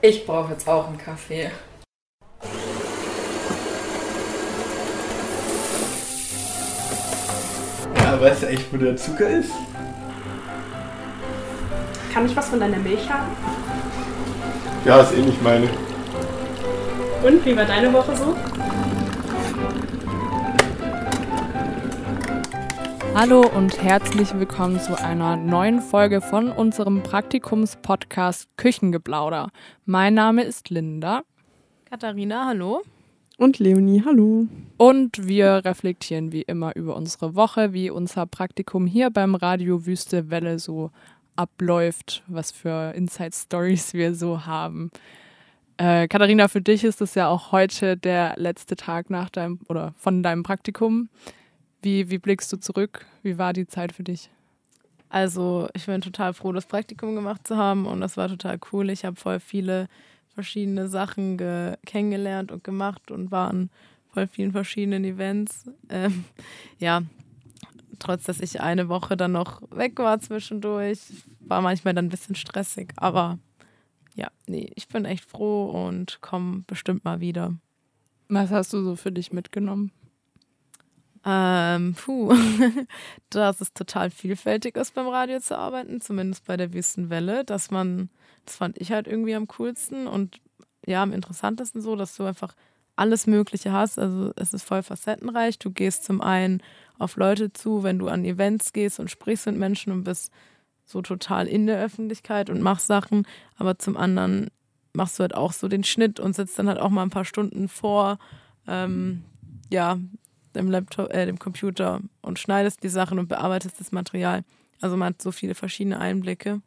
Ich brauche jetzt auch einen Kaffee. Ja, weißt du eigentlich, wo der Zucker ist? Kann ich was von deiner Milch haben? Ja, ist eh nicht meine. Und wie war deine Woche so? Hallo und herzlich willkommen zu einer neuen Folge von unserem Praktikums-Podcast Küchengeplauder. Mein Name ist Linda. Katharina, hallo. Und Leonie, hallo. Und wir reflektieren wie immer über unsere Woche, wie unser Praktikum hier beim Radio Wüste Welle so abläuft, was für Inside Stories wir so haben. Äh, Katharina, für dich ist es ja auch heute der letzte Tag nach deinem oder von deinem Praktikum. Wie, wie blickst du zurück? Wie war die Zeit für dich? Also, ich bin total froh, das Praktikum gemacht zu haben und das war total cool. Ich habe voll viele verschiedene Sachen kennengelernt und gemacht und war an voll vielen verschiedenen Events. Ähm, ja, trotz dass ich eine Woche dann noch weg war zwischendurch, war manchmal dann ein bisschen stressig. Aber ja, nee, ich bin echt froh und komme bestimmt mal wieder. Was hast du so für dich mitgenommen? Ähm, puh, dass es total vielfältig ist, beim Radio zu arbeiten, zumindest bei der Wüstenwelle, dass man, das fand ich halt irgendwie am coolsten und ja, am interessantesten so, dass du einfach alles Mögliche hast. Also es ist voll facettenreich. Du gehst zum einen auf Leute zu, wenn du an Events gehst und sprichst mit Menschen und bist so total in der Öffentlichkeit und machst Sachen, aber zum anderen machst du halt auch so den Schnitt und sitzt dann halt auch mal ein paar Stunden vor, ähm, ja, dem Laptop, äh, dem Computer und schneidest die Sachen und bearbeitest das Material. Also man hat so viele verschiedene Einblicke.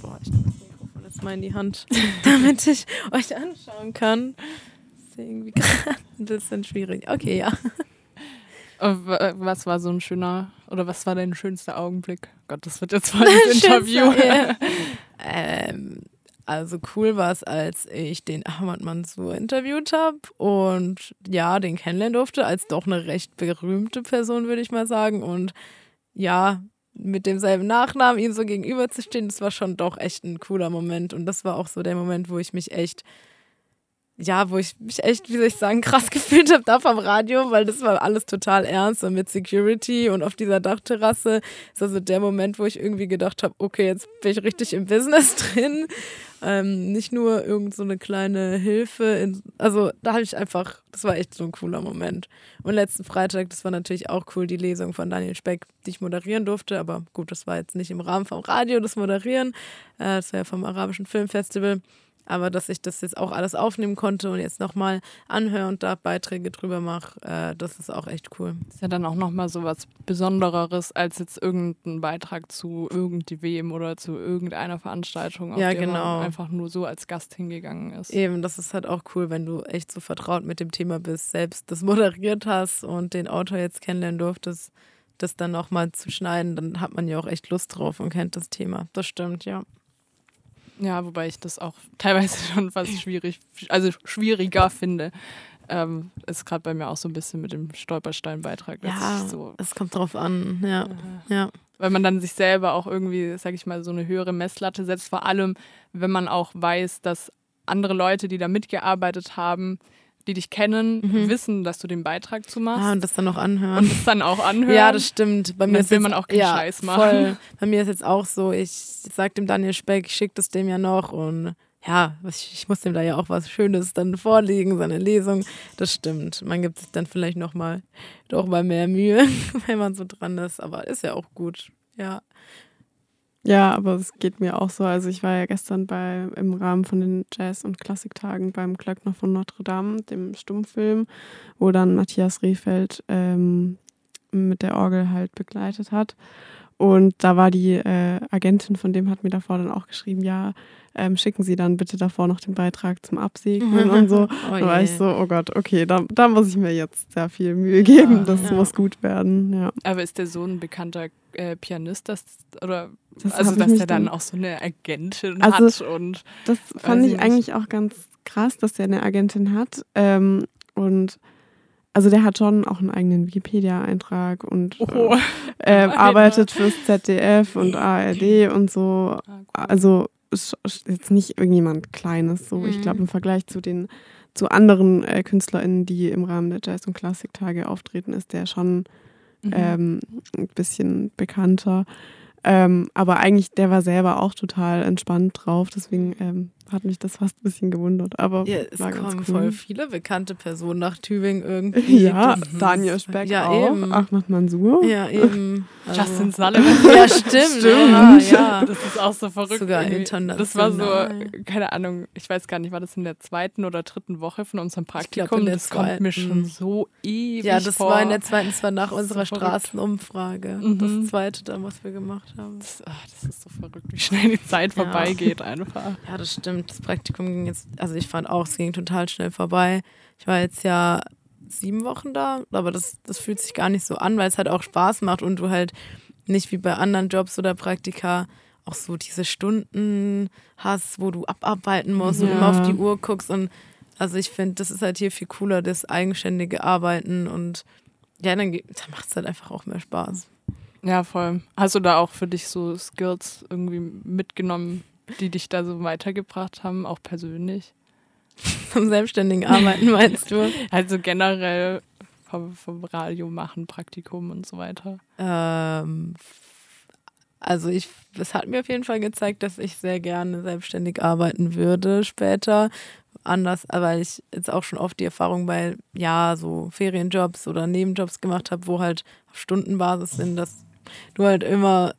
Boah, ich nehme das Mikrofon jetzt mal in die Hand, damit ich euch anschauen kann. Das ist irgendwie gerade ein bisschen schwierig. Okay, ja. Was war so ein schöner, oder was war dein schönster Augenblick? Gott, das wird jetzt voll ein Interview. ähm, also cool war es, als ich den Ahmad Mansour interviewt habe und ja, den kennenlernen durfte, als doch eine recht berühmte Person, würde ich mal sagen. Und ja, mit demselben Nachnamen ihm so gegenüberzustehen, das war schon doch echt ein cooler Moment. Und das war auch so der Moment, wo ich mich echt ja, wo ich mich echt, wie soll ich sagen, krass gefühlt habe da vom Radio, weil das war alles total ernst und mit Security und auf dieser Dachterrasse ist also der Moment, wo ich irgendwie gedacht habe, okay, jetzt bin ich richtig im Business drin. Ähm, nicht nur irgend so eine kleine Hilfe. In, also da habe ich einfach, das war echt so ein cooler Moment. Und letzten Freitag, das war natürlich auch cool, die Lesung von Daniel Speck, die ich moderieren durfte. Aber gut, das war jetzt nicht im Rahmen vom Radio, das Moderieren. Äh, das war ja vom Arabischen Filmfestival. Aber dass ich das jetzt auch alles aufnehmen konnte und jetzt nochmal anhöre und da Beiträge drüber mache, äh, das ist auch echt cool. Ist ja dann auch nochmal so was Besondereres als jetzt irgendein Beitrag zu irgendwem oder zu irgendeiner Veranstaltung, auf ja, der genau. man einfach nur so als Gast hingegangen ist. Eben, das ist halt auch cool, wenn du echt so vertraut mit dem Thema bist, selbst das moderiert hast und den Autor jetzt kennenlernen durftest, das dann nochmal zu schneiden, dann hat man ja auch echt Lust drauf und kennt das Thema. Das stimmt, ja. Ja, wobei ich das auch teilweise schon fast schwierig, also schwieriger finde. Ähm, ist gerade bei mir auch so ein bisschen mit dem Stolperstein-Beitrag. Ja, so es kommt drauf an, ja. ja. Weil man dann sich selber auch irgendwie, sag ich mal, so eine höhere Messlatte setzt. Vor allem, wenn man auch weiß, dass andere Leute, die da mitgearbeitet haben, die dich kennen, mhm. wissen, dass du den Beitrag zu machst. Ah, und das dann auch anhören. Und das dann auch anhören. Ja, das stimmt. Bei mir will jetzt, man auch keinen ja, Scheiß machen. Voll. Bei mir ist jetzt auch so, ich sag dem Daniel Speck, ich schicke das dem ja noch und ja, ich muss dem da ja auch was Schönes dann vorlegen, seine Lesung. Das stimmt. Man gibt sich dann vielleicht nochmal doch mal mehr Mühe, wenn man so dran ist, aber ist ja auch gut. Ja. Ja, aber es geht mir auch so. Also ich war ja gestern bei im Rahmen von den Jazz- und Klassiktagen beim Glöckner von Notre Dame, dem Stummfilm, wo dann Matthias Rehfeld ähm, mit der Orgel halt begleitet hat. Und da war die äh, Agentin von dem hat mir davor dann auch geschrieben, ja, ähm, schicken Sie dann bitte davor noch den Beitrag zum Absegnen und so. Oh da war ich so, oh Gott, okay, da, da muss ich mir jetzt sehr viel Mühe geben, ja, das ja. muss gut werden. Ja. Aber ist der so ein bekannter äh, Pianist, das, oder das also dass der dann auch so eine Agentin also, hat und das fand ich eigentlich auch ganz krass, dass der eine Agentin hat ähm, und also der hat schon auch einen eigenen Wikipedia-Eintrag und oh, äh, arbeitet fürs ZDF und ARD und so. Ah, also ist jetzt nicht irgendjemand Kleines. So, ich Mhm. glaube im Vergleich zu den zu anderen äh, KünstlerInnen, die im Rahmen der Jazz- und Klassiktage auftreten, ist der schon Mhm. ähm, ein bisschen bekannter. Ähm, aber eigentlich, der war selber auch total entspannt drauf, deswegen ähm, hat mich das fast ein bisschen gewundert. Aber Ja, es war ganz kommen cool. voll viele bekannte Personen nach Tübingen irgendwie. Ja, Das- Daniel Speck Ja, auch, eben. Ahmad Mansur. Ja, eben. Also- Justin Sullivan. Ja, stimmt. Ja, ja. Das ist auch so verrückt. Sogar irgendwie. international. Das war so, keine Ahnung, ich weiß gar nicht, war das in der zweiten oder dritten Woche von unserem glaub, Praktikum? der das kommt mir zweiten. schon so ewig Ja, das vor. war in der zweiten, das war nach Das unserer so. Straßenumfrage. Mhm. Das zweite dann, was wir gemacht haben. das, ach, das ist so verrückt, wie schnell die Zeit Ja. vorbeigeht einfach. Ja, das stimmt. Das Praktikum ging jetzt, also ich fand auch, es ging total schnell vorbei. Ich war jetzt ja sieben Wochen da, aber das, das fühlt sich gar nicht so an, weil es halt auch Spaß macht und du halt nicht wie bei anderen Jobs oder Praktika auch so diese Stunden hast, wo du abarbeiten musst und Ja. immer auf die Uhr guckst. Und also ich finde, das ist halt hier viel cooler, das eigenständige Arbeiten und ja, dann, dann macht es halt einfach auch mehr Spaß. Ja, voll. Hast du da auch für dich so Skills irgendwie mitgenommen, die dich da so weitergebracht haben, auch persönlich? Zum selbstständigen Arbeiten meinst du? Also generell vom, vom Radio machen, Praktikum und so weiter. Ähm, also ich, es hat mir auf jeden Fall gezeigt, dass ich sehr gerne selbstständig arbeiten würde später. Anders, weil ich jetzt auch schon oft die Erfahrung bei, ja, so Ferienjobs oder Nebenjobs gemacht habe, wo halt auf Stundenbasis sind, dass du halt immer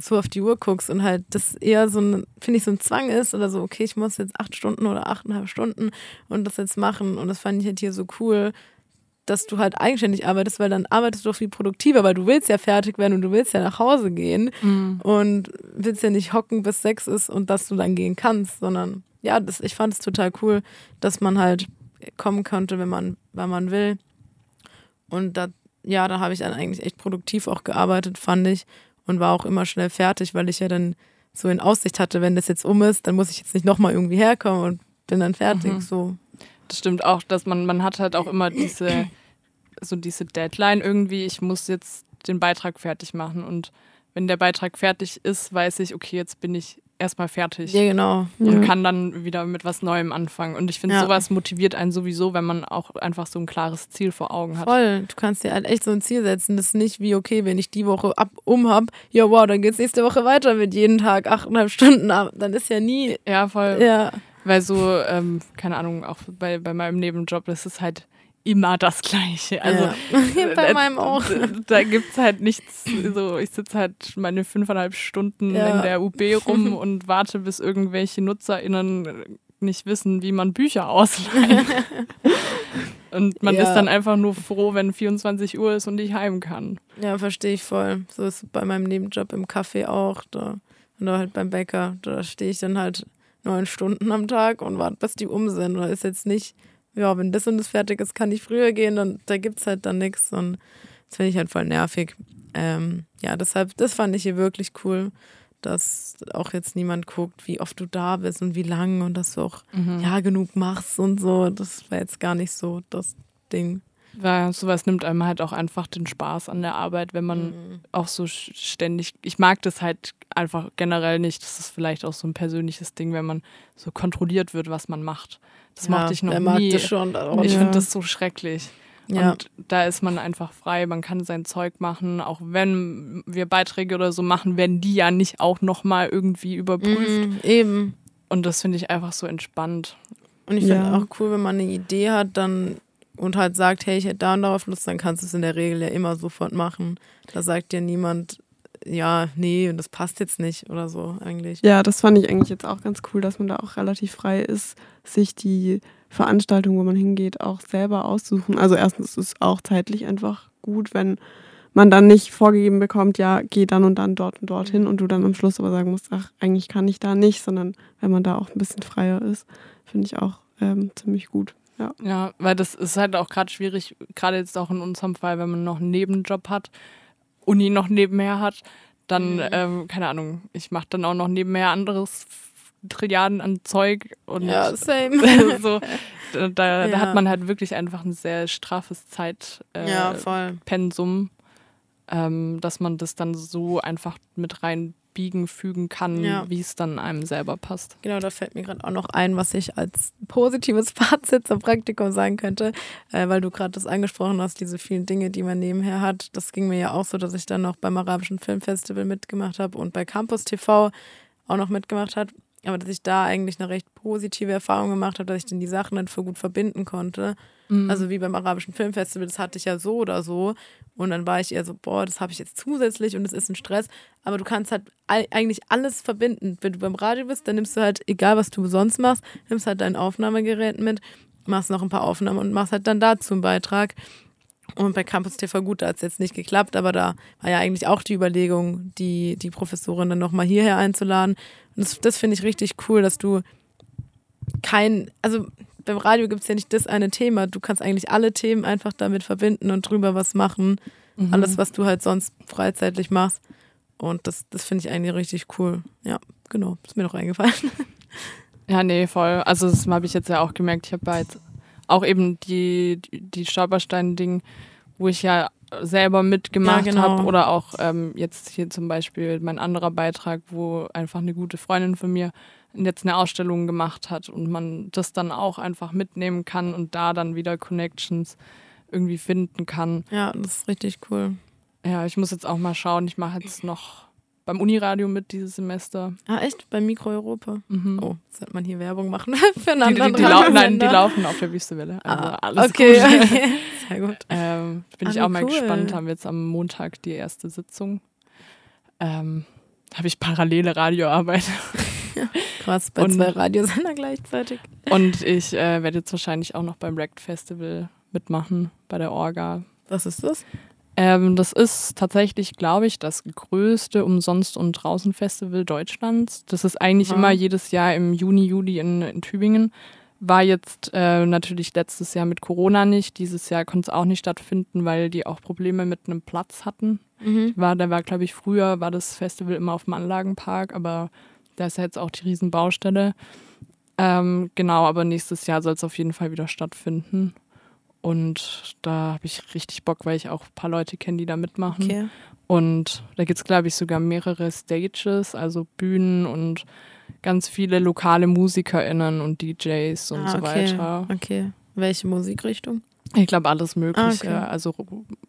so auf die Uhr guckst und halt das eher so ein, finde ich, so ein Zwang ist oder so, okay, ich muss jetzt acht Stunden oder achteinhalb Stunden und das jetzt machen. Und das fand ich halt hier so cool, dass du halt eigenständig arbeitest, weil dann arbeitest du doch viel produktiver, weil du willst ja fertig werden und du willst ja nach Hause gehen und willst ja nicht hocken, bis sechs ist und dass du dann gehen kannst, sondern ja, das, ich fand es total cool, dass man halt kommen konnte, wenn man, wenn man will. Und da, ja, da habe ich dann eigentlich echt produktiv auch gearbeitet, fand ich, und war auch immer schnell fertig, weil ich ja dann so in Aussicht hatte, wenn das jetzt um ist, dann muss ich jetzt nicht nochmal irgendwie herkommen und bin dann fertig. Mhm. So. Das stimmt auch, dass man, man hat halt auch immer diese, so diese Deadline irgendwie, ich muss jetzt den Beitrag fertig machen und wenn der Beitrag fertig ist, weiß ich, okay, jetzt bin ich erstmal fertig Ja, genau. und Ja. kann dann wieder mit was Neuem anfangen. Und ich finde, Ja. sowas motiviert einen sowieso, wenn man auch einfach so ein klares Ziel vor Augen hat. Voll. Du kannst dir halt echt so ein Ziel setzen. Das ist nicht wie, okay, wenn ich die Woche ab um hab, ja wow, dann geht's nächste Woche weiter mit jeden Tag achteinhalb Stunden ab. Dann ist ja nie, Ja, voll. ja, Weil so, ähm, keine Ahnung, auch bei, bei meinem Nebenjob, das ist halt immer das Gleiche. Also ja. bei äh, meinem auch. Da gibt es halt nichts, so ich sitze halt meine fünfeinhalb Stunden Ja. in der UB rum und warte, bis irgendwelche NutzerInnen nicht wissen, wie man Bücher ausleiht. und man Ja. ist dann einfach nur froh, wenn 24 Uhr ist und ich heim kann. Ja, verstehe ich voll. So ist es bei meinem Nebenjob im Café auch. Da, oder halt beim Bäcker. Da stehe ich dann halt neun Stunden am Tag und warte, bis die um sind. Oder ist jetzt nicht, ja, wenn das und das fertig ist, kann ich früher gehen. Dann, da gibt es halt dann nichts. Und das finde ich halt voll nervig. Ähm, ja, deshalb, das fand ich hier wirklich cool, dass auch jetzt niemand guckt, wie oft du da bist und wie lang und dass du auch ja genug machst und so. Das war jetzt gar nicht so das Ding. Weil sowas nimmt einem halt auch einfach den Spaß an der Arbeit, wenn man Mhm. auch so ständig. Ich mag das halt einfach generell nicht. Das ist vielleicht auch so ein persönliches Ding, wenn man so kontrolliert wird, was man macht. Das mochte ich noch nie. das schon. Ich Ja. finde das so schrecklich. Ja. Und da ist man einfach frei, man kann sein Zeug machen. Auch wenn wir Beiträge oder so machen, werden die ja nicht auch nochmal irgendwie überprüft. Mhm, eben. Und das finde ich einfach so entspannt. Und ich finde Ja. auch cool, wenn man eine Idee hat, dann und halt sagt, hey, ich hätte da und darauf Lust, dann kannst du es in der Regel ja immer sofort machen. Da sagt dir niemand, ja, nee, das passt jetzt nicht oder so eigentlich. Ja, das fand ich eigentlich jetzt auch ganz cool, dass man da auch relativ frei ist, sich die Veranstaltung, wo man hingeht, auch selber aussuchen. Also erstens ist es auch zeitlich einfach gut, wenn man dann nicht vorgegeben bekommt, ja, geh dann und dann dort und dorthin und du dann am Schluss aber sagen musst, ach, eigentlich kann ich da nicht, sondern wenn man da auch ein bisschen freier ist, finde ich auch ähm, ziemlich gut. Ja. Ja, weil das ist halt auch gerade schwierig, gerade jetzt auch in unserem Fall, wenn man noch einen Nebenjob hat, Uni noch nebenher hat, dann, Mhm. ähm, keine Ahnung, ich mache dann auch noch nebenher anderes Trilliarden an Zeug und Ja, same. so, da, da, Ja. hat man halt wirklich einfach ein sehr straffes Zeitpensum, ja, voll. ähm, dass man das dann so einfach mit reinbiegen biegen, fügen kann, Ja. wie es dann einem selber passt. Genau, da fällt mir gerade auch noch ein, was ich als positives Fazit zum Praktikum sagen könnte, äh, weil du gerade das angesprochen hast, diese vielen Dinge, die man nebenher hat. Das ging mir ja auch so, dass ich dann noch beim Arabischen Filmfestival mitgemacht habe und bei Campus TV auch noch mitgemacht habe. Aber dass ich da eigentlich eine recht positive Erfahrung gemacht habe, dass ich dann die Sachen dann für gut verbinden konnte. Also wie beim Arabischen Filmfestival, das hatte ich ja so oder so. Und dann war ich eher so, boah, das habe ich jetzt zusätzlich und es ist ein Stress. Aber du kannst halt eigentlich alles verbinden. Wenn du beim Radio bist, dann nimmst du halt, egal was du sonst machst, nimmst halt dein Aufnahmegerät mit, machst noch ein paar Aufnahmen und machst halt dann dazu einen Beitrag. Und bei Campus TV, gut, da hat es jetzt nicht geklappt, aber da war ja eigentlich auch die Überlegung, die, die Professorin dann nochmal hierher einzuladen. Und das, das finde ich richtig cool, dass du kein, also beim Radio gibt es ja nicht das eine Thema. Du kannst eigentlich alle Themen einfach damit verbinden und drüber was machen. Mhm. Alles, was du halt sonst freizeitlich machst. Und das, das finde ich eigentlich richtig cool. Ja, genau. Ist mir noch eingefallen. Ja, nee, voll. Also das habe ich jetzt ja auch gemerkt. Ich habe halt auch eben die, die, die Stolperstein-Ding, wo ich ja selber mitgemacht Ja, genau. habe oder auch ähm, jetzt hier zum Beispiel mein anderer Beitrag, wo einfach eine gute Freundin von mir jetzt eine Ausstellung gemacht hat und man das dann auch einfach mitnehmen kann und da dann wieder Connections irgendwie finden kann. Ja, das ist richtig cool. Ja, ich muss jetzt auch mal schauen. Ich mache jetzt noch beim Uniradio mit dieses Semester. Ah, echt? Bei Mikro Europa? Mhm. Oh, sollte man hier Werbung machen für einen Die, die, anderen die, lau nein, die laufen auf der Wüstewelle. Also Ah, alles okay, gut. okay. Sehr gut. Ähm, bin Ah, ich auch mal cool. gespannt. Haben wir jetzt am Montag die erste Sitzung. Ähm, habe ich parallele Radioarbeit. Krass, bei Und- zwei Radiosender gleichzeitig. Und ich äh, werde jetzt wahrscheinlich auch noch beim Rect Festival mitmachen, bei der Orga. Was ist das? Ähm, das ist tatsächlich, glaube ich, das größte Umsonst- und Draußen-Festival Deutschlands. Das ist eigentlich Aha. immer jedes Jahr im Juni, Juli in, in Tübingen. War jetzt äh, natürlich letztes Jahr mit Corona nicht. Dieses Jahr konnte es auch nicht stattfinden, weil die auch Probleme mit einem Platz hatten. Mhm. War, da war, glaube ich, früher war das Festival immer auf dem Anlagenpark, aber da ist ja jetzt auch die Riesenbaustelle. Ähm, genau, aber nächstes Jahr soll es auf jeden Fall wieder stattfinden. Und da habe ich richtig Bock, weil ich auch ein paar Leute kenne, die da mitmachen. Okay. Und da gibt es, glaube ich, sogar mehrere Stages, also Bühnen und ganz viele lokale MusikerInnen und DJs und Ah, so okay. weiter. Okay. Welche Musikrichtung? Ich glaube, alles Mögliche. Ah, okay. Also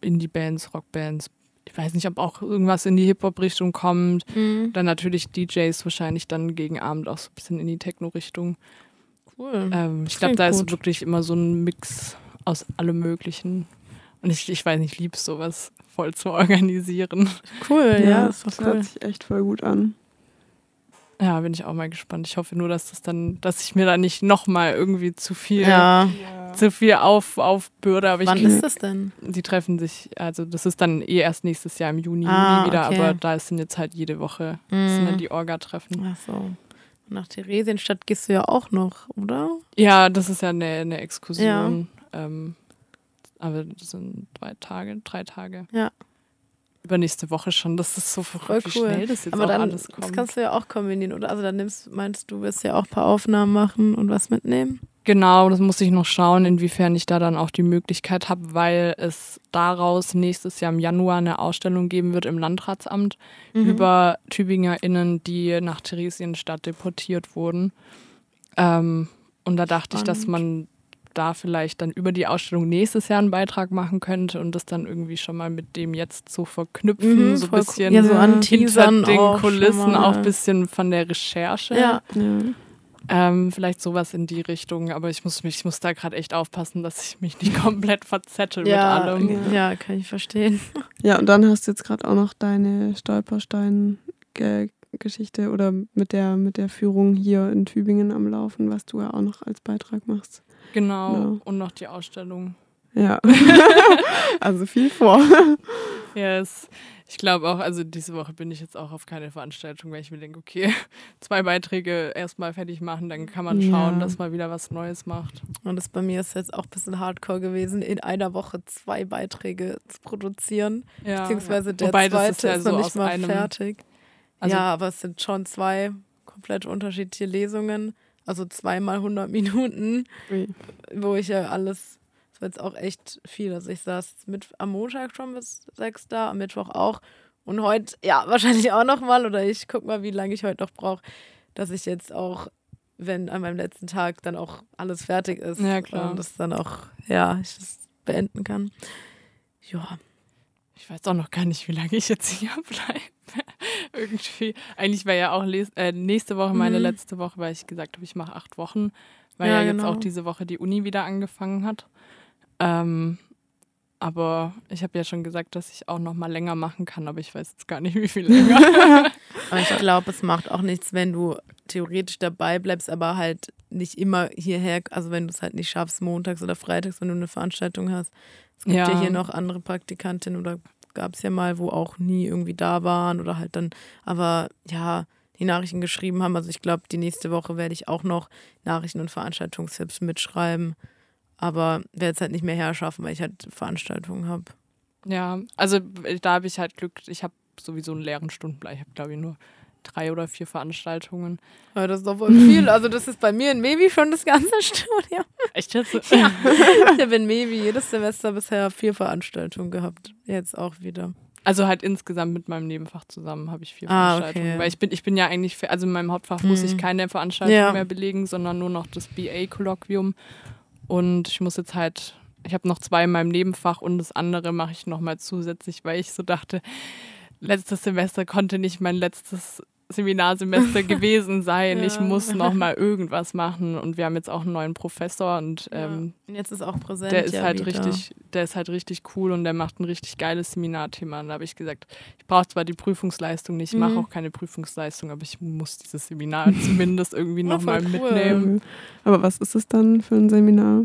Indie-Bands, Rockbands. Ich weiß nicht, ob auch irgendwas in die Hip-Hop-Richtung kommt. Mhm. Dann natürlich DJs wahrscheinlich dann gegen Abend auch so ein bisschen in die Techno-Richtung. Cool. Ähm, ich glaube, da ist gut. wirklich immer so ein Mix aus allem Möglichen. Und ich, ich weiß nicht, ich liebe sowas voll zu organisieren. Cool, ja, das das war hört cool. sich echt voll gut an. Ja, bin ich auch mal gespannt. Ich hoffe nur, dass das dann, dass ich mir da nicht nochmal irgendwie zu viel, Ja. Zu viel auf, aufbürde. Aber Wann ich, ist das denn? die treffen sich, also das ist dann eh erst nächstes Jahr im Juni, Ah, wieder, okay. aber da sind jetzt halt jede Woche, das sind dann Mhm. die Orga-Treffen. Ach so. Nach Theresienstadt gehst du ja auch noch, oder? Ja, das ist ja eine, eine Exkursion. Ähm, aber das sind zwei Tage, drei Tage. Ja. Übernächste Woche schon. Das ist so verrückt, Voll wie cool. schnell das jetzt Aber auch dann alles das kommt. kannst du ja auch kombinieren, oder? Also dann nimmst, meinst du, wirst ja auch ein paar Aufnahmen machen und was mitnehmen? Genau, das muss ich noch schauen, inwiefern ich da dann auch die Möglichkeit habe, weil es daraus nächstes Jahr im Januar eine Ausstellung geben wird im Landratsamt Mhm. über TübingerInnen, die nach Theresienstadt deportiert wurden. Ähm, und da dachte ich, dass man da vielleicht dann über die Ausstellung nächstes Jahr einen Beitrag machen könnte und das dann irgendwie schon mal mit dem jetzt so verknüpfen, Mhm, so ein bisschen Ja, so an hinter den auch Kulissen, auch ein bisschen von der Recherche. Ja. Ja. Ähm, vielleicht sowas in die Richtung, aber ich muss mich, ich muss da gerade echt aufpassen, dass ich mich nicht komplett verzettel Ja, mit allem. ja, kann ich verstehen. ja, und dann hast du jetzt gerade auch noch deine Stolperstein-Geschichte oder mit der, mit der Führung hier in Tübingen am Laufen, was du ja auch noch als Beitrag machst. Genau. Ja. Und noch die Ausstellung. Ja. also viel vor. Yes. Ich glaube auch, also diese Woche bin ich jetzt auch auf keine Veranstaltung, weil ich mir denke, okay, zwei Beiträge erstmal fertig machen, dann kann man schauen, Ja. dass man wieder was Neues macht. Und das bei mir ist jetzt auch ein bisschen hardcore gewesen, in einer Woche zwei Beiträge zu produzieren. Ja. Beziehungsweise der Wobei, das zweite ist ja ist so noch aus nicht mal einem- fertig. Also- ja, aber es sind schon zwei komplett unterschiedliche Lesungen. Also zweimal 100 Minuten, wo ich ja alles, das war jetzt auch echt viel. Also ich saß mit, am Montag schon bis sechs da, am Mittwoch auch. Und heute, ja, wahrscheinlich auch nochmal. Oder ich guck mal, wie lange ich heute noch brauche, dass ich jetzt auch, wenn an meinem letzten Tag dann auch alles fertig ist. Ja, klar. Und das dann auch, ja, ich das beenden kann. Ja. Ich weiß auch noch gar nicht, wie lange ich jetzt hier bleibe. Irgendwie. Eigentlich war ja auch äh, nächste Woche meine Mhm. letzte Woche, weil ich gesagt habe, ich mache acht Wochen, weil Ja, ja, jetzt genau. auch diese Woche die Uni wieder angefangen hat. Ähm, aber ich habe ja schon gesagt, dass ich auch noch mal länger machen kann, aber ich weiß jetzt gar nicht, wie viel länger. Aber ich glaube, es macht auch nichts, wenn du theoretisch dabei bleibst, aber halt nicht immer hierher, also wenn du es halt nicht schaffst, montags oder freitags, wenn du eine Veranstaltung hast. Es gibt ja, Ja. hier noch andere Praktikantinnen oder gab es ja mal, wo auch nie irgendwie da waren oder halt dann, aber ja, die Nachrichten geschrieben haben. Also ich glaube, die nächste Woche werde ich auch noch Nachrichten und Veranstaltungstipps mitschreiben. Aber werde es halt nicht mehr herschaffen, weil ich halt Veranstaltungen habe. ja, also da habe ich halt Glück, ich habe sowieso einen leeren Stundenplan. Ich habe, glaube ich, nur drei oder vier Veranstaltungen. Ja, das ist doch voll viel. Also das ist bei mir in Maybe schon das ganze Studium. Echt jetzt? Ja. Ich habe in Maybe jedes Semester bisher vier Veranstaltungen gehabt. Jetzt auch wieder. Also halt insgesamt mit meinem Nebenfach zusammen habe ich vier Ah, Veranstaltungen. okay. Weil ich bin, ich bin ja eigentlich, für, also in meinem Hauptfach muss ich Mhm. keine Veranstaltung Ja. mehr belegen, sondern nur noch das BA-Kolloquium. Und ich muss jetzt halt, ich habe noch zwei in meinem Nebenfach und das andere mache ich nochmal zusätzlich, weil ich so dachte, letztes Semester konnte nicht mein letztes Seminarsemester gewesen sein. Ich Ja. muss nochmal irgendwas machen. Und wir haben jetzt auch einen neuen Professor und ähm, Und jetzt ist auch präsent. der ist ja, halt wieder. richtig, der ist halt richtig cool und der macht ein richtig geiles Seminarthema. Und da habe ich gesagt, ich brauche zwar die Prüfungsleistung nicht, ich mache Mhm. auch keine Prüfungsleistung, aber ich muss dieses Seminar zumindest irgendwie Ja, nochmal voll cool. mitnehmen. Aber was ist es dann für ein Seminar?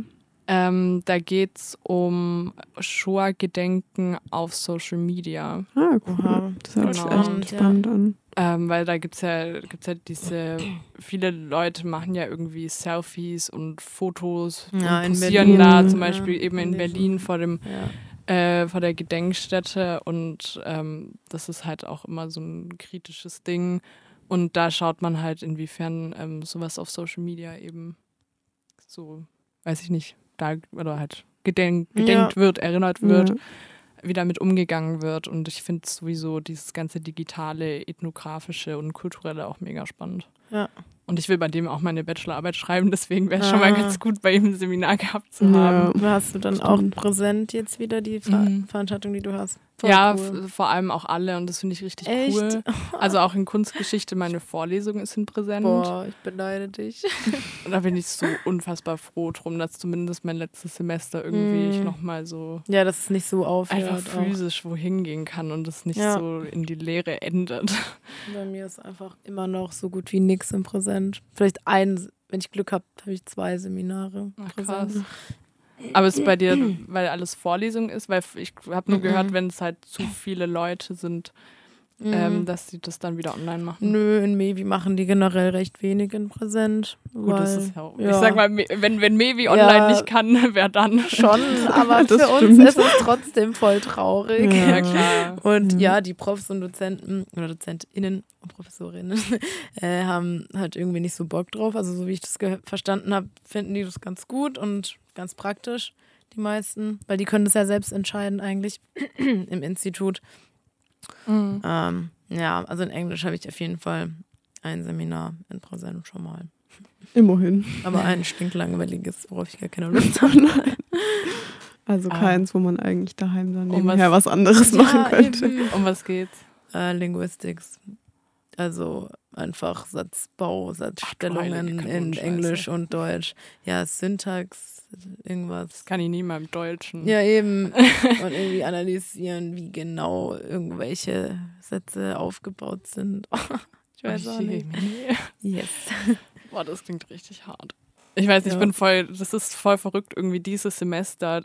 Ähm, da geht es um Shoah-Gedenken auf Social Media. Ah, cool. Oha. Das hört sich Genau. echt spannend an. Ähm, weil da gibt es ja, gibt's ja diese, viele Leute machen ja irgendwie Selfies und Fotos Ja, und in posieren Berlin, da ja, zum Beispiel eben in Berlin vor dem Ja. äh, vor der Gedenkstätte und ähm, das ist halt auch immer so ein kritisches Ding. Und da schaut man halt, inwiefern ähm, sowas auf Social Media eben so, weiß ich nicht, da oder halt gedenk, gedenkt wird, erinnert wird, Ja. Wie damit umgegangen wird. Und ich finde sowieso dieses ganze digitale, ethnografische und kulturelle auch mega spannend. Ja. Und ich will bei dem auch meine Bachelorarbeit schreiben, deswegen wäre es schon mal Ah. ganz gut, bei ihm ein Seminar gehabt zu Ja. haben. Hast du dann Stimmt. auch präsent jetzt wieder die Ver Mhm. Veranstaltung, die du hast? Voll ja, cool. vor allem auch alle und das finde ich richtig Echt? cool. Also auch in Kunstgeschichte, meine Vorlesungen sind präsent. Boah, ich beneide dich. Und da bin ich so unfassbar froh drum, dass zumindest mein letztes Semester irgendwie Mm. ich nochmal so Ja, dass es nicht so aufhört. einfach physisch wohin gehen kann und es nicht Ja. so in die Leere endet. Auch. Bei mir ist einfach immer noch so gut wie nichts im Präsent. Vielleicht ein, wenn ich Glück habe, habe ich zwei Seminare Ach, präsent. krass. Aber ist bei dir, weil alles Vorlesung ist, weil ich habe nur Mhm. gehört, wenn es halt zu viele Leute sind, Mhm. ähm, dass sie das dann wieder online machen. Nö, in Mevi machen die generell recht wenig in Präsent. Gut, weil, das ist ja, Ich ja. sag mal, wenn, wenn Mevi Ja. online nicht kann, wer dann? Schon, aber für uns stimmt. ist es trotzdem voll traurig. Ja. Ja, klar. Und Mhm. ja, die Profs und Dozenten oder DozentInnen und Professorinnen äh, haben halt irgendwie nicht so Bock drauf. Also so wie ich das verstanden habe, finden die das ganz gut und ganz praktisch, die meisten. Weil die können das ja selbst entscheiden eigentlich im Institut. Mhm. Ähm, ja, also in Englisch habe ich auf jeden Fall ein Seminar in Präsent schon mal. Immerhin. Aber ein stinklangweiliges, worauf ich gar keine Lust habe. Also Ah. keins, wo man eigentlich daheim dann Um nebenher was- was, anderes machen könnte. eben. Um was geht's? Äh, Linguistics. Also einfach Satzbau, Satzstellungen Heilige in. Englisch und Deutsch. Ja, Syntax, irgendwas. Kann ich nie mal im Deutschen. Ja, eben. Und irgendwie analysieren, wie genau irgendwelche Sätze aufgebaut sind. ich weiß auch nicht. Yes. Boah, das klingt richtig hart. Ich weiß nicht, Ja. ich bin voll, das ist voll verrückt. Irgendwie dieses Semester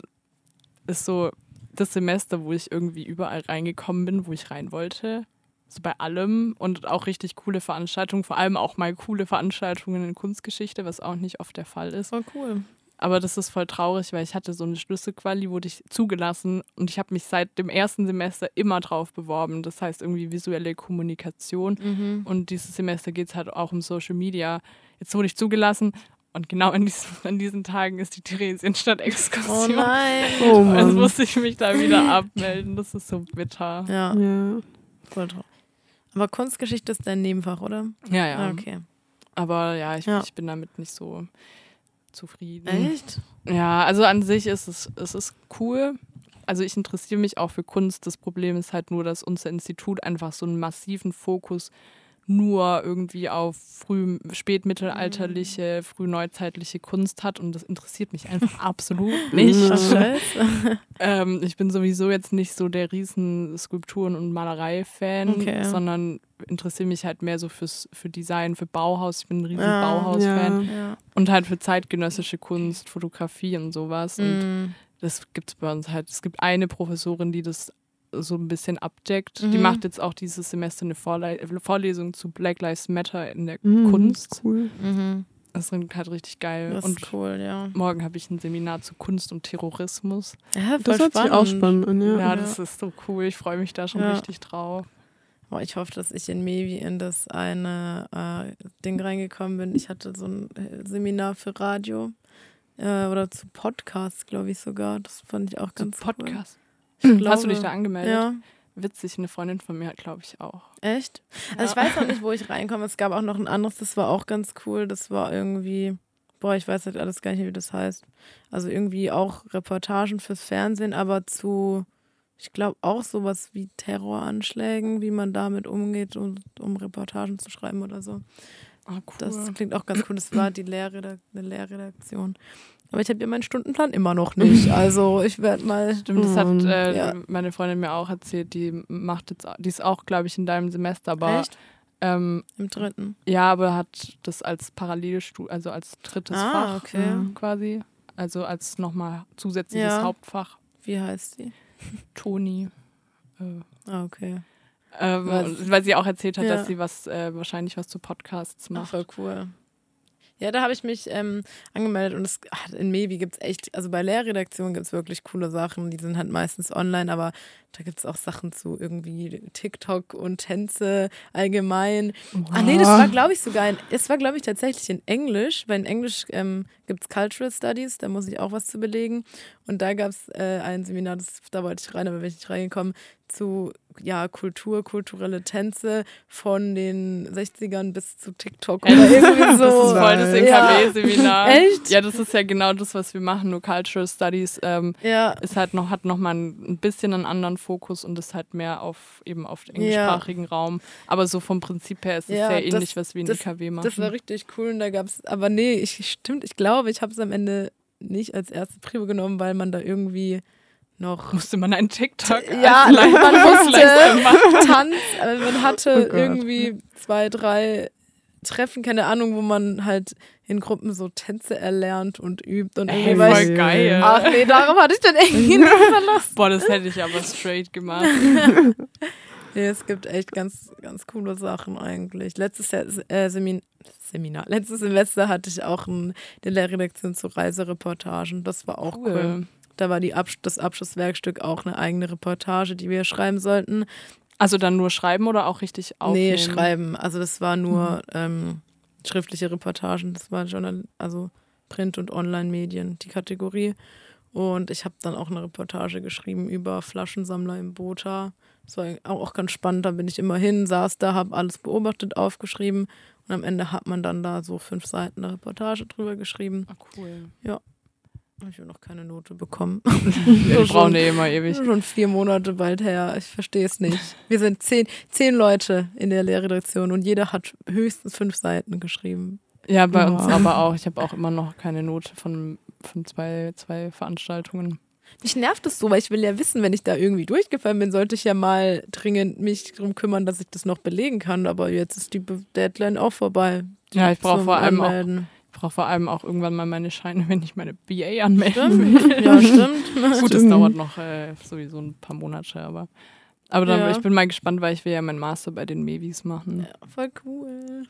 ist so das Semester, wo ich irgendwie überall reingekommen bin, wo ich rein wollte. So bei allem und auch richtig coole Veranstaltungen, vor allem auch mal coole Veranstaltungen in Kunstgeschichte, was auch nicht oft der Fall ist. Voll cool. Aber das ist voll traurig, weil ich hatte so eine Schlüsselquali, wurde ich zugelassen und ich habe mich seit dem ersten Semester immer drauf beworben. Das heißt irgendwie visuelle Kommunikation. Mhm. Und dieses Semester geht es halt auch um Social Media. Jetzt wurde ich zugelassen und genau an diesen, an diesen Tagen ist die Oh Theresienstadt-Exkursion. nein. Oh also Mann. musste ich mich da wieder abmelden. Das ist so bitter. Ja. Ja. Voll traurig. Aber Kunstgeschichte ist dein Nebenfach, oder? Ja, ja. Ah, okay. Aber ja ich, Ja. ich bin damit nicht so zufrieden. Echt? Ja, also an sich ist es, es ist cool. Also ich interessiere mich auch für Kunst. Das Problem ist halt nur, dass unser Institut einfach so einen massiven Fokus nur irgendwie auf früh, spätmittelalterliche, frühneuzeitliche Kunst hat und das interessiert mich einfach absolut nicht. Scheiße. Ähm, ich bin sowieso jetzt nicht so der riesen Skulpturen- und Malerei-Fan, Okay. sondern interessiere mich halt mehr so fürs, für Design, für Bauhaus. Ich bin ein riesen Ah, Bauhaus-Fan. Ja. Und halt für zeitgenössische Kunst, Fotografie und sowas. Und Mhm. das gibt es bei uns halt. Es gibt eine Professorin, die das so ein bisschen abdeckt. Die Mhm. macht jetzt auch dieses Semester eine Vorle Vorlesung zu Black Lives Matter in der Mhm, Kunst. Cool. Mhm. Das ist halt richtig geil. Das und ist cool, ja. morgen habe ich ein Seminar zu Kunst und Terrorismus. Ja, Das hört sich auch spannend an, ja. Ja, das ist so cool. Ich freue mich da schon Ja. richtig drauf. Boah, ich hoffe, dass ich in Mevi in das eine äh, Ding reingekommen bin. Ich hatte so ein äh, Seminar für Radio äh, oder zu Podcasts, glaube ich sogar. Das fand ich auch Zu ganz Podcast. Cool. Ich Hast du dich glaube, da angemeldet? Ja, Witzig, eine Freundin von mir hat, glaube ich, auch. echt? Also ich weiß noch nicht, wo ich reinkomme. Es gab auch noch ein anderes, das war auch ganz cool. Das war irgendwie, boah, ich weiß halt alles gar nicht, wie das heißt. Also irgendwie auch Reportagen fürs Fernsehen, aber zu, ich glaube auch sowas wie Terroranschlägen, wie man damit umgeht, um, um Reportagen zu schreiben oder so. Ah, cool. Das klingt auch ganz cool. Das war die Lehrredak eine Lehrredaktion. Aber ich habe ja meinen Stundenplan immer noch nicht. Also ich werde mal. Stimmt, das hat Mhm. äh, Ja. meine Freundin mir auch erzählt. Die macht jetzt, die ist auch, glaube ich, in deinem Semester, aber Echt? ähm, Im dritten. ja, aber hat das als Parallelstudium, also als drittes Ah, Fach okay. äh, quasi, also als nochmal zusätzliches Ja. Hauptfach. Wie heißt die? Toni. Äh, Ah, okay. Ähm, und- weil sie auch erzählt hat, Ja. dass sie was äh, wahrscheinlich was zu Podcasts Ach, macht. voll cool. Ja, da habe ich mich ähm, angemeldet und es, ach, in Mevi gibt es echt, also bei Lehrredaktionen gibt es wirklich coole Sachen, die sind halt meistens online, aber da gibt es auch Sachen zu irgendwie TikTok und Tänze allgemein. Ah nee, das war glaube ich sogar, in, es war glaube ich tatsächlich in Englisch, weil in Englisch ähm, gibt es Cultural Studies, da muss ich auch was zu belegen und da gab es äh, ein Seminar, das, da wollte ich rein, aber bin ich nicht reingekommen, zu ja, Kultur, kulturelle Tänze von den 60ern bis zu TikTok oder irgendwie so. das ist voll das Ja. NKW-Seminar. Echt? Ja, das ist ja genau das, was wir machen. Nur Cultural Studies ähm, Ja, ist halt noch, hat noch mal ein ein bisschen einen anderen Fokus und ist halt mehr auf eben auf den englischsprachigen Raum. Aber so vom Prinzip her ist es Ja, sehr das- ähnlich, was wir in das- IKW machen. das war richtig cool und da gab es, aber nee, ich, stimmt, ich glaube, ich habe es am Ende nicht als erste Prio genommen, weil man da irgendwie noch musste man einen TikTok Ja, man musste Tanz, äh, man hatte Oh irgendwie zwei, drei Treffen, keine Ahnung, wo man halt in Gruppen so Tänze erlernt und übt und irgendwie Ey, voll geil. ach nee, darauf hatte ich dann irgendwie nicht verlassen. Boah, das hätte ich aber straight gemacht. Nee, es gibt echt ganz, ganz coole Sachen eigentlich. Letztes Jahr, äh, Semin Seminar, letztes Semester hatte ich auch ein, eine Lehrredaktion zu Reisereportagen. Das war auch cool. Cool. Da war die Absch das Abschlusswerkstück auch eine eigene Reportage, die wir schreiben sollten. Also dann nur schreiben oder auch richtig aufnehmen? Nee, schreiben. Also das war nur ähm, schriftliche Reportagen. Das war Journal also Print- und Online-Medien, die Kategorie. Und ich habe dann auch eine Reportage geschrieben über Flaschensammler im Bota. Das war auch ganz spannend. Da bin ich immer hin, saß da, habe alles beobachtet, aufgeschrieben. Und am Ende hat man dann da so fünf Seiten eine Reportage drüber geschrieben. Ah, cool. Habe ich noch keine Note bekommen. Wir brauchen eh immer ewig. Schon vier Monate bald her. Ich verstehe es nicht. Wir sind zehn, zehn Leute in der Lehrredaktion und jeder hat höchstens fünf Seiten geschrieben. Ja, bei uns Wow. aber auch. Ich habe auch immer noch keine Note von, von zwei, zwei Veranstaltungen. Mich nervt das so, weil ich will ja wissen, wenn ich da irgendwie durchgefallen bin, sollte ich ja mal dringend mich darum kümmern, dass ich das noch belegen kann. Aber jetzt ist die Deadline auch vorbei. Ja, ich brauche vor allem auch. Ich brauche vor allem auch irgendwann mal meine Scheine, wenn ich meine BA anmelden Stimmt. will. Ja, stimmt. Gut, das Stimmt. dauert noch äh, sowieso ein paar Monate, aber. Aber dann, Ja. ich bin mal gespannt, weil ich will ja meinen Master bei den Mevis machen. Ja, voll cool.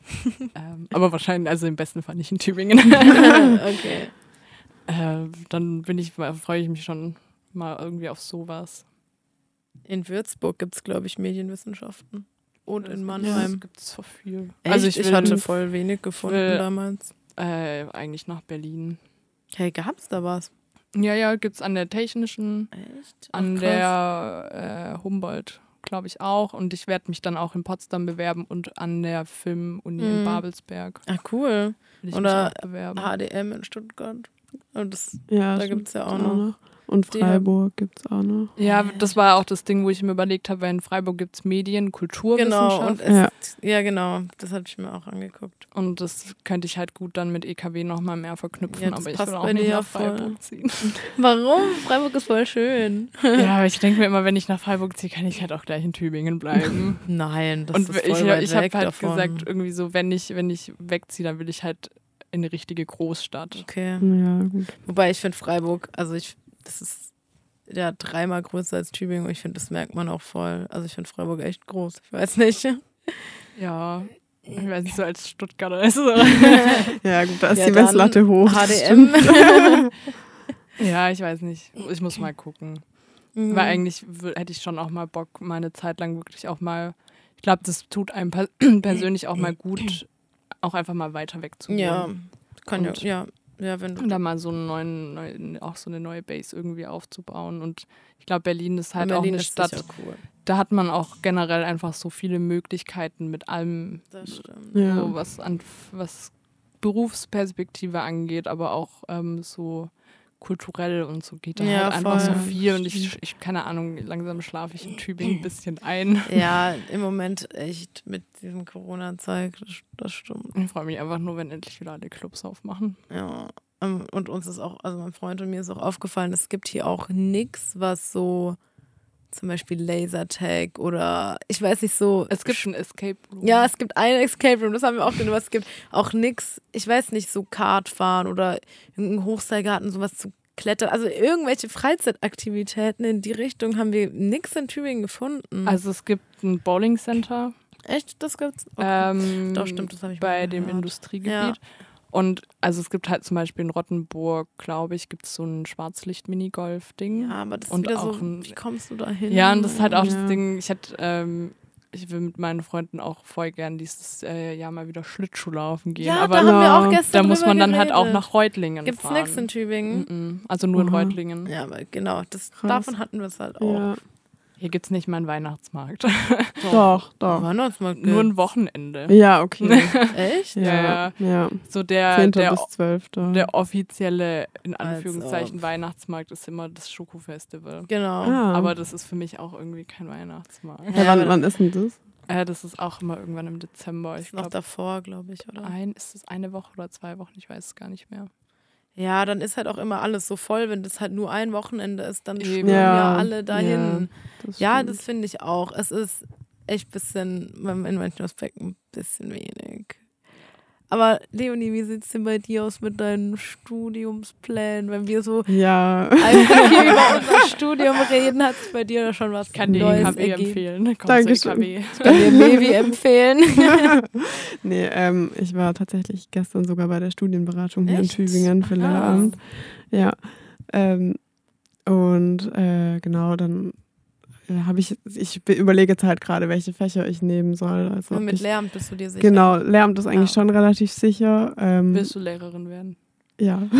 Ähm, aber wahrscheinlich, also im besten Fall nicht in Tübingen. okay. äh, dann bin ich, freue ich mich schon mal irgendwie auf sowas. In Würzburg gibt es, glaube ich, Medienwissenschaften. Und in Ja, Mannheim. gibt es so viel. Echt? Also ich, ich, hatte voll wenig gefunden will- damals. Äh, eigentlich nach Berlin. Hey, gab's da was? Ja, ja, gibt es an der Technischen, Echt? an Ach, krass. der äh, Humboldt glaube ich, auch. Und ich werde mich dann auch in Potsdam bewerben und an der Filmuni in Mhm. Babelsberg Ah, cool. Oder mich auch bewerben. HDM in Stuttgart. Und das, Ja, Da stimmt, gibt's ja auch gibt's noch. Und Freiburg gibt es auch noch. Ja, das war auch das Ding, wo ich mir überlegt habe, weil in Freiburg gibt es Medien, Kulturwissenschaft. genau. Und es, Ja. ja. genau. Das habe ich mir auch angeguckt. Und das könnte ich halt gut dann mit EKW nochmal mehr verknüpfen, Ja, aber ich passt will auch nicht ja nach Freiburg voll. ziehen. Warum? Freiburg ist voll schön. ja, aber ich denke mir immer, wenn ich nach Freiburg ziehe, kann ich halt auch gleich in Tübingen bleiben. Nein, das Und ist ich, voll weit ich habe halt davon. gesagt, irgendwie so, wenn ich, wenn ich wegziehe, dann will ich halt in eine richtige Großstadt. Okay. Ja, gut. Wobei ich finde Freiburg, also ich, das ist ja dreimal größer als Tübingen und ich finde, das merkt man auch voll. Also ich finde Freiburg echt groß. Ich weiß nicht. Ja, ich weiß nicht, so als Stuttgarter ist so. Ja, gut, da ist Ja, die Messlatte hoch. HDM. ja, ich weiß nicht. Ich muss mal gucken. Mhm. Weil eigentlich hätte ich schon auch mal Bock, mal eine Zeit lang wirklich auch mal, ich glaube, das tut einem per persönlich auch mal gut, auch einfach mal weiter weg zu wohnen. Ja, kann ja, ja, ja, wenn Und du. da mal so einen neuen, neuen, auch so eine neue Base irgendwie aufzubauen. Und ich glaube, Berlin ist halt auch Berlin eine ist Stadt, cool. da hat man auch generell einfach so viele Möglichkeiten mit allem, Das stimmt. Ja. so was an was Berufsperspektive angeht, aber auch ähm, so kulturell und so geht da Ja, halt einfach so voll. viel. Und ich, ich keine Ahnung, langsam schlafe ich in Tübingen ein bisschen ein. Ja, im Moment echt mit diesem Corona-Zeug, das, das stimmt. Ich freue mich einfach nur, wenn endlich wieder alle Clubs aufmachen. Ja. Ähm, Und uns ist auch, also mein Freund und mir ist auch aufgefallen, es gibt hier auch nichts, was so zum Beispiel Lasertag oder ich weiß nicht so. Es gibt ein Escape Room. Ja, es gibt ein Escape Room, das haben wir auch aber es gibt auch nichts, ich weiß nicht, so Kartfahren oder irgendein Hochseilgarten, sowas zu klettern. Also irgendwelche Freizeitaktivitäten in die Richtung haben wir nichts in Tübingen gefunden. Also es gibt ein Bowling Center echt, das gibt's? Okay. ähm, Doch, stimmt, das habe ich bei dem. Industriegebiet. Ja. Und also es gibt halt zum Beispiel in Rottenburg, glaube ich, gibt es so ein Schwarzlicht-Minigolf-Ding. Ja, aber das ist Und wieder auch so, ein- wie kommst du da hin? Ja, und das ist halt auch Ja. das Ding, ich hätte, ähm, ich will mit meinen Freunden auch voll gern dieses äh, Jahr mal wieder Schlittschuh laufen gehen. Ja, aber da haben wir auch da gestern da muss man dann halt auch nach Reutlingen Gibt's fahren. nichts in Tübingen? Mhm. Also nur in Aha. Reutlingen. Ja, aber genau, das, davon hatten wir es halt auch. Ja. Hier gibt es nicht mal einen Weihnachtsmarkt. Doch, doch. Mal nur ein Wochenende. Ja, okay. Echt? ja, ja. So der, 10. der, bis 12. der offizielle, in Anführungszeichen, ob. Weihnachtsmarkt ist immer das Schokofestival. Genau. Ah. Aber das ist für mich auch irgendwie kein Weihnachtsmarkt. ja, Ja, wann, aber- wann ist denn das? Äh, das ist auch immer irgendwann im Dezember. Ich ist noch glaube, davor, glaube ich, oder? ein, ist es eine Woche oder zwei Wochen? Ich weiß es gar nicht mehr. Ja, dann ist halt auch immer alles so voll, wenn das halt nur ein Wochenende ist, dann schwimmen ja, Ja, alle dahin. Das Ja, das finde ich auch. Es ist echt ein bisschen, in manchen Aspekten ein bisschen wenig. Aber Leonie, wie sieht es denn bei dir aus mit deinen Studiumsplänen? Wenn wir so Ja. einfach hier über unser Studium reden, hat sich bei dir da schon was Ich kann dir Neues EKW ergeben? empfehlen. Komm Dankeschön. kann dir Levi empfehlen. nee, ähm, ich war tatsächlich gestern sogar bei der Studienberatung hier Echt? in Tübingen für Aha. Lehramt. Ja. Ähm, und äh, genau, dann äh, habe ich, ich be- überlege jetzt halt gerade, welche Fächer ich nehmen soll. Also mit ich, Lehramt bist du dir sicher? Genau, Lehramt ist eigentlich Ah. schon relativ sicher. Ähm, Willst du Lehrerin werden? ja.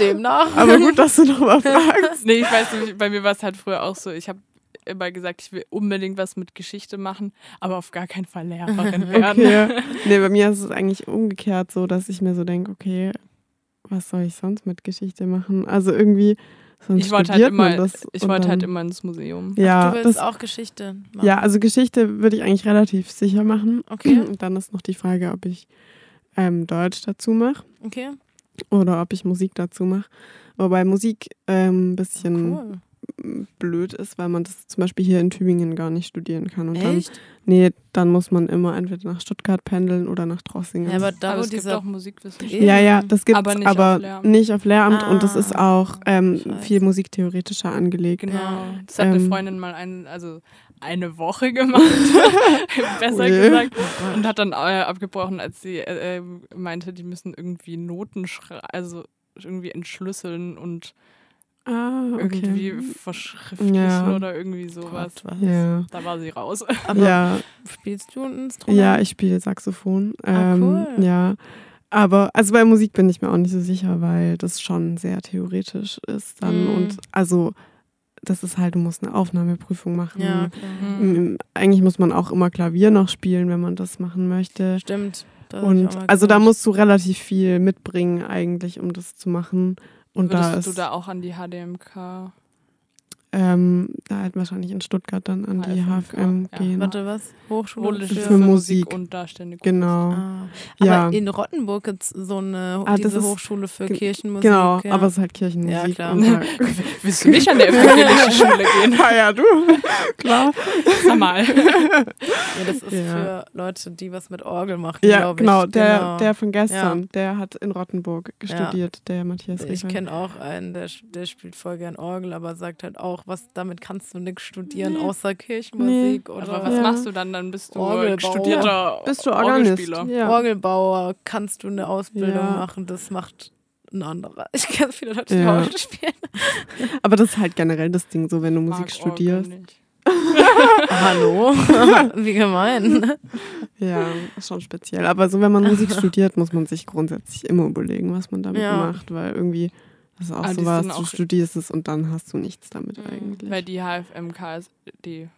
Demnach. Aber gut, dass du nochmal fragst. Nee, ich weiß nicht, bei mir war es halt früher auch so. Ich habe immer gesagt, ich will unbedingt was mit Geschichte machen, aber auf gar keinen Fall Lehrerin werden. Okay. Nee, bei mir ist es eigentlich umgekehrt so, dass ich mir so denke, okay, was soll ich sonst mit Geschichte machen? Also irgendwie, sonst Ich wollte halt immer, das ich und wollte halt immer ins Museum. Ja, du willst das, auch Geschichte machen. ja, also Geschichte würde ich eigentlich relativ sicher machen. Okay. Und dann ist noch die Frage, ob ich ähm, Deutsch dazu mache Okay. oder ob ich Musik dazu mache. Wobei Musik ähm, ein bisschen Cool. Blöd ist, weil man das zum Beispiel hier in Tübingen gar nicht studieren kann. Und dann, Echt? nee, dann muss man immer entweder nach Stuttgart pendeln oder nach Drossingen. Ja, aber da, aber wo es gibt auch Musikwissenschaften. Ja, ja, das gibt Aber es nicht aber auf Lehramt. nicht auf Lehramt und das ist Ah, auch ähm, viel musiktheoretischer angelegt. Genau. Das hat eine Ähm. Freundin mal ein, also eine Woche gemacht, besser Ui. gesagt, und hat dann äh, abgebrochen, als sie äh, äh, meinte, die müssen irgendwie Noten schreiben, also irgendwie entschlüsseln und Ah, irgendwie okay. verschriftlichen Ja. oder irgendwie sowas. Gott, was? Ja. Da war sie raus. Aber ja, spielst du ein Instrument? ja, ich spiele Saxophon. Ah, Ähm, cool. Ja. Aber also bei Musik bin ich mir auch nicht so sicher, weil das schon sehr theoretisch ist dann. Mhm. Und also das ist halt, du musst eine Aufnahmeprüfung machen. Ja. Mhm. Mm, Eigentlich muss man auch immer Klavier noch spielen, wenn man das machen möchte. Stimmt. Und also da musst du relativ viel mitbringen eigentlich, um das zu machen. Und da Würdest ist du da auch an die HDMK? Ähm, da halt wahrscheinlich in Stuttgart dann an die HFM ja. gehen. Warte, was? Hochschule für für, Musik. Musik und Darstellende Kunst. Genau. Ah. Ja. Aber in Rottenburg gibt es so eine Ah, diese ist- Hochschule für Kirchenmusik. Genau, ja. aber es ist halt Kirchenmusik. Ja, klar. Und da, Willst du nicht an der evangelischen Schule gehen? ja, ja, du, klar. Sag mal. ja, das ist Ja. für Leute, die was mit Orgel machen, Ja, glaube ich. genau, der, Genau. der von gestern, der hat in Rottenburg Ja. studiert, der Matthias Ich kenne auch einen, der, der spielt voll gern Orgel, aber sagt halt auch, was damit kannst du nichts studieren, außer Kirchenmusik oder Aber was Ja. machst du dann? Dann bist du Orgelbauer. studierter Bist du Organist? Orgelspieler. Ja. Orgelbauer kannst du eine Ausbildung Ja. machen, das macht ein anderer. Ich kenne viele Leute, die Ja. Orgel spielen. Aber das ist halt generell das Ding, so wenn du Mag Musik studierst. Orgel nicht. Hallo? Wie gemein. Ja, ist schon speziell. Aber so wenn man Musik studiert, muss man sich grundsätzlich immer überlegen, was man damit Ja. macht, weil irgendwie das ist auch die sowas, du auch- studierst es und dann hast du nichts damit Mhm. eigentlich. Weil die HFMK ist, die,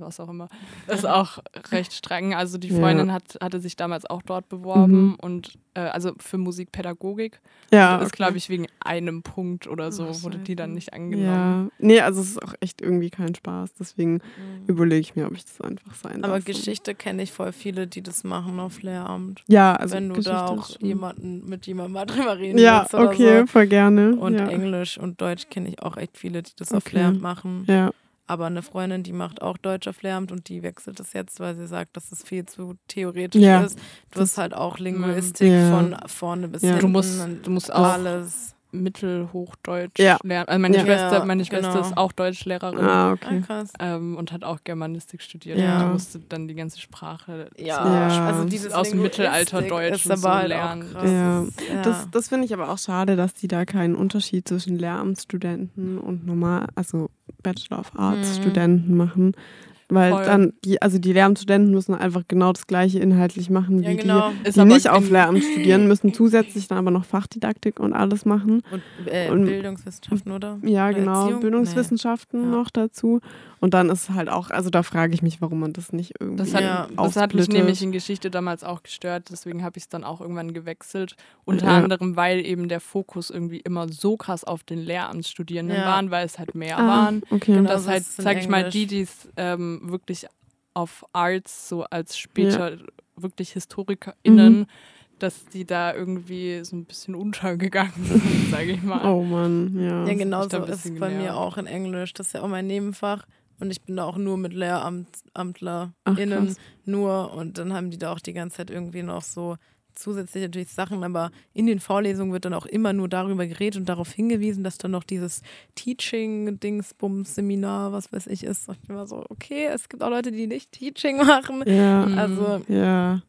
was auch immer, ist auch recht streng. Also die Ja. Freundin hat, hatte sich damals auch dort beworben Mhm. und äh, also für Musikpädagogik. ja, ist, okay. glaube ich, wegen einem Punkt oder so, Ach, wurde die dann nicht angenommen. Ja, nee, also es ist auch echt irgendwie kein Spaß. Deswegen überlege ich mir, ob ich das einfach sein Aber lasse. Geschichte kenne ich voll viele, die das machen auf Lehramt. Ja, also wenn du Geschichte da ist auch schon- jemanden mit jemandem mal drüber reden Ja, willst oder okay, so. voll gerne. Und ja. Englisch und Deutsch kenne ich auch echt viele, die das auf Okay. Lehramt machen. Ja, Aber eine Freundin, die macht auch Deutsch auf Lehramt und die wechselt das jetzt, weil sie sagt, dass es viel zu theoretisch Ja. ist. Du hast halt auch Linguistik Ja. von vorne bis Ja. hinten. Du musst, du musst auch alles. Mittelhochdeutsch Ja. lernen. Also meine Ja. Schwester, meine Schwester genau. ist auch Deutschlehrerin. ah, Ah, okay. krass. Ähm, und hat auch Germanistik studiert. Ja. Und musste dann die ganze Sprache Ja, so Ja. also dieses aus dem Mittelalter Deutsch so halt lernen. Ja. Das, das finde ich aber auch schade, dass die da keinen Unterschied zwischen Lehramtsstudenten und normal, also Bachelor of Arts Mhm. Studenten machen. Weil Voll. dann, die, also die Lehramtsstudenten müssen einfach genau das gleiche inhaltlich machen, ja, wie genau. die, Ist die nicht auf Lehramt studieren, müssen zusätzlich dann aber noch Fachdidaktik und alles machen. Und, äh, Und- Bildungswissenschaften, oder? Ja, Oder genau, Erziehung? Bildungswissenschaften Nee. Ja. noch dazu. Und dann ist halt auch, also da frage ich mich, warum man das nicht irgendwie Das hat, Ja. das hat mich nämlich in Geschichte damals auch gestört, deswegen habe ich es dann auch irgendwann gewechselt. Unter Ja. anderem, weil eben der Fokus irgendwie immer so krass auf den Lehramtsstudierenden Ja. waren, weil es halt mehr Ah, waren. okay. Genau. dass so halt, sag ich mal, die, die es ähm, wirklich auf Arts, so als später wirklich HistorikerInnen, Mhm. dass die da irgendwie so ein bisschen untergegangen sind, sage ich mal. Oh Mann, ja. Ja, genau so ist es bei mir auch in Englisch. Das ist ja auch mein Nebenfach. Und ich bin da auch nur mit LehramtlerInnen nur. Und dann haben die da auch die ganze Zeit irgendwie noch so zusätzlich natürlich Sachen, aber in den Vorlesungen wird dann auch immer nur darüber geredet und darauf hingewiesen, dass dann noch dieses Teaching-Dingsbums-Seminar, was weiß ich, ist. Und ich bin immer so, okay, es gibt auch Leute, die nicht Teaching machen. Ja. Also, ja.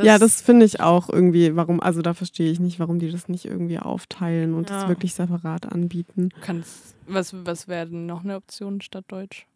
ja, das finde ich auch irgendwie, warum, also da verstehe ich nicht, warum die das nicht irgendwie aufteilen und das Ja. wirklich separat anbieten. Kannst, was, was wäre denn noch eine Option statt Deutsch?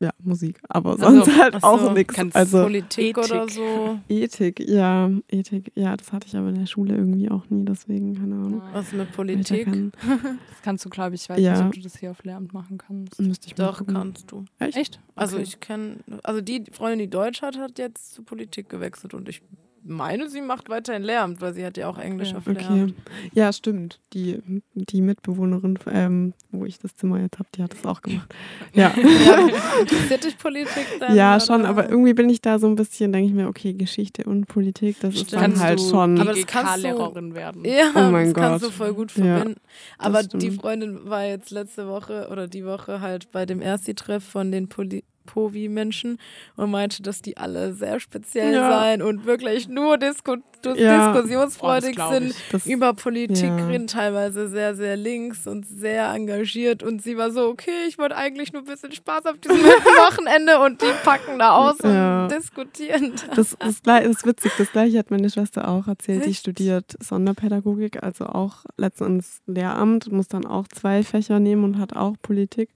Ja, Musik, aber Also, sonst halt ach so, auch nichts. Also Politik Ethik. oder so. Ethik, ja, Ethik, ja, das hatte ich aber in der Schule irgendwie auch nie, deswegen, keine Ahnung. Was mit Politik? kann- Das kannst du, glaube ich, ich weiß Ja. nicht, ob du das hier auf Lehramt machen kannst. Müsste ich Doch, gucken. kannst du. Echt? Echt? Also Okay. ich kenne, also die Freundin, die Deutsch hat, hat jetzt zu Politik gewechselt und ich meine, sie macht weiterhin Lehramt, weil sie hat ja auch Englisch Ja. auf Okay. Lehramt. Ja, stimmt. Die, die Mitbewohnerin, ähm, wo ich das Zimmer jetzt habe, die hat das auch gemacht. Ja. Ja, interessiert dich Politik dann? Ja, oder? schon, aber irgendwie bin ich da so ein bisschen, denke ich mir, okay, Geschichte und Politik, das ist Stimmt. dann Kannst halt du schon. Aber das kannst du- GK-Lehrerin werden. Ja, Oh mein das kannst Gott. du voll gut Ja, verbinden. aber stimmt. die Freundin war jetzt letzte Woche oder die Woche halt bei dem Ersti-Treff von den Poli Povi-Menschen und meinte, dass die alle sehr speziell Ja. seien und wirklich nur disku Ja. diskussionsfreudig Oh, sind. das, über Politik Ja. reden, teilweise sehr, sehr links und sehr engagiert. Und sie war so, okay, ich wollte eigentlich nur ein bisschen Spaß auf diesem Wochenende und die packen da aus und diskutieren. das, das, gleich- das ist witzig, das gleiche hat meine Schwester auch erzählt. Die Echt? studiert Sonderpädagogik, also auch letztens Lehramt, muss dann auch zwei Fächer nehmen und hat auch Politik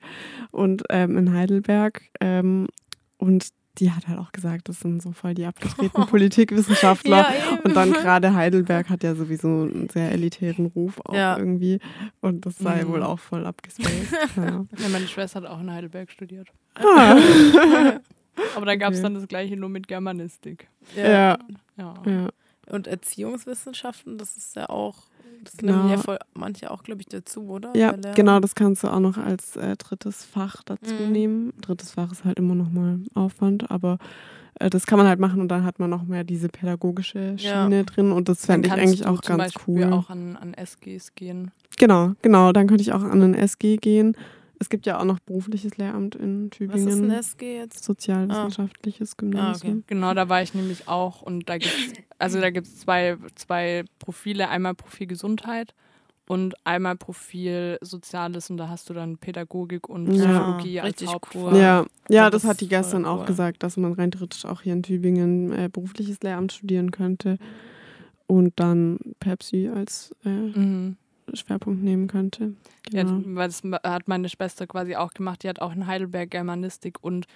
und ähm, in Heidelberg. Ähm, und die hat halt auch gesagt, das sind so voll die abgetretenen Politikwissenschaftler. Ja, und dann gerade Heidelberg hat ja sowieso einen sehr elitären Ruf auch Ja. irgendwie. Und das sei Mhm. wohl auch voll abgespaced. ja. Ja, meine Schwester hat auch in Heidelberg studiert. Ah. Aber da gab es Okay. dann das gleiche nur mit Germanistik. ja, Ja. ja. Und Erziehungswissenschaften, das ist ja auch, das Genau. nehmen ja voll manche auch, glaube ich, dazu, oder? Ja, Lehramt. genau, das kannst du auch noch als äh, drittes Fach dazu Mhm. nehmen. Drittes Fach ist halt immer noch mal Aufwand, aber äh, das kann man halt machen und dann hat man noch mehr diese pädagogische Ja. Schiene drin und das Dann fände ich eigentlich auch ganz Beispiel cool. auch an, an SGs gehen. Genau, genau, dann könnte ich auch an ein SG gehen. Es gibt ja auch noch berufliches Lehramt in Was ist ein Tübingen. SG jetzt? Sozialwissenschaftliches Gymnasium. Genau, da war ich nämlich auch und da gibt's also da gibt's zwei, zwei Profile, einmal Profil Gesundheit und einmal Profil Soziales und da hast du dann Pädagogik und Ja. Psychologie als Richtig Hauptfach. cool. Ja, ja, das das hat die gestern auch cool. gesagt, dass man rein theoretisch auch hier in Tübingen äh, berufliches Lehramt studieren könnte und dann Pepsi als äh, Mhm. Schwerpunkt nehmen könnte. Ja, Genau. weil das hat meine Schwester quasi auch gemacht. Die hat auch in Heidelberg Germanistik und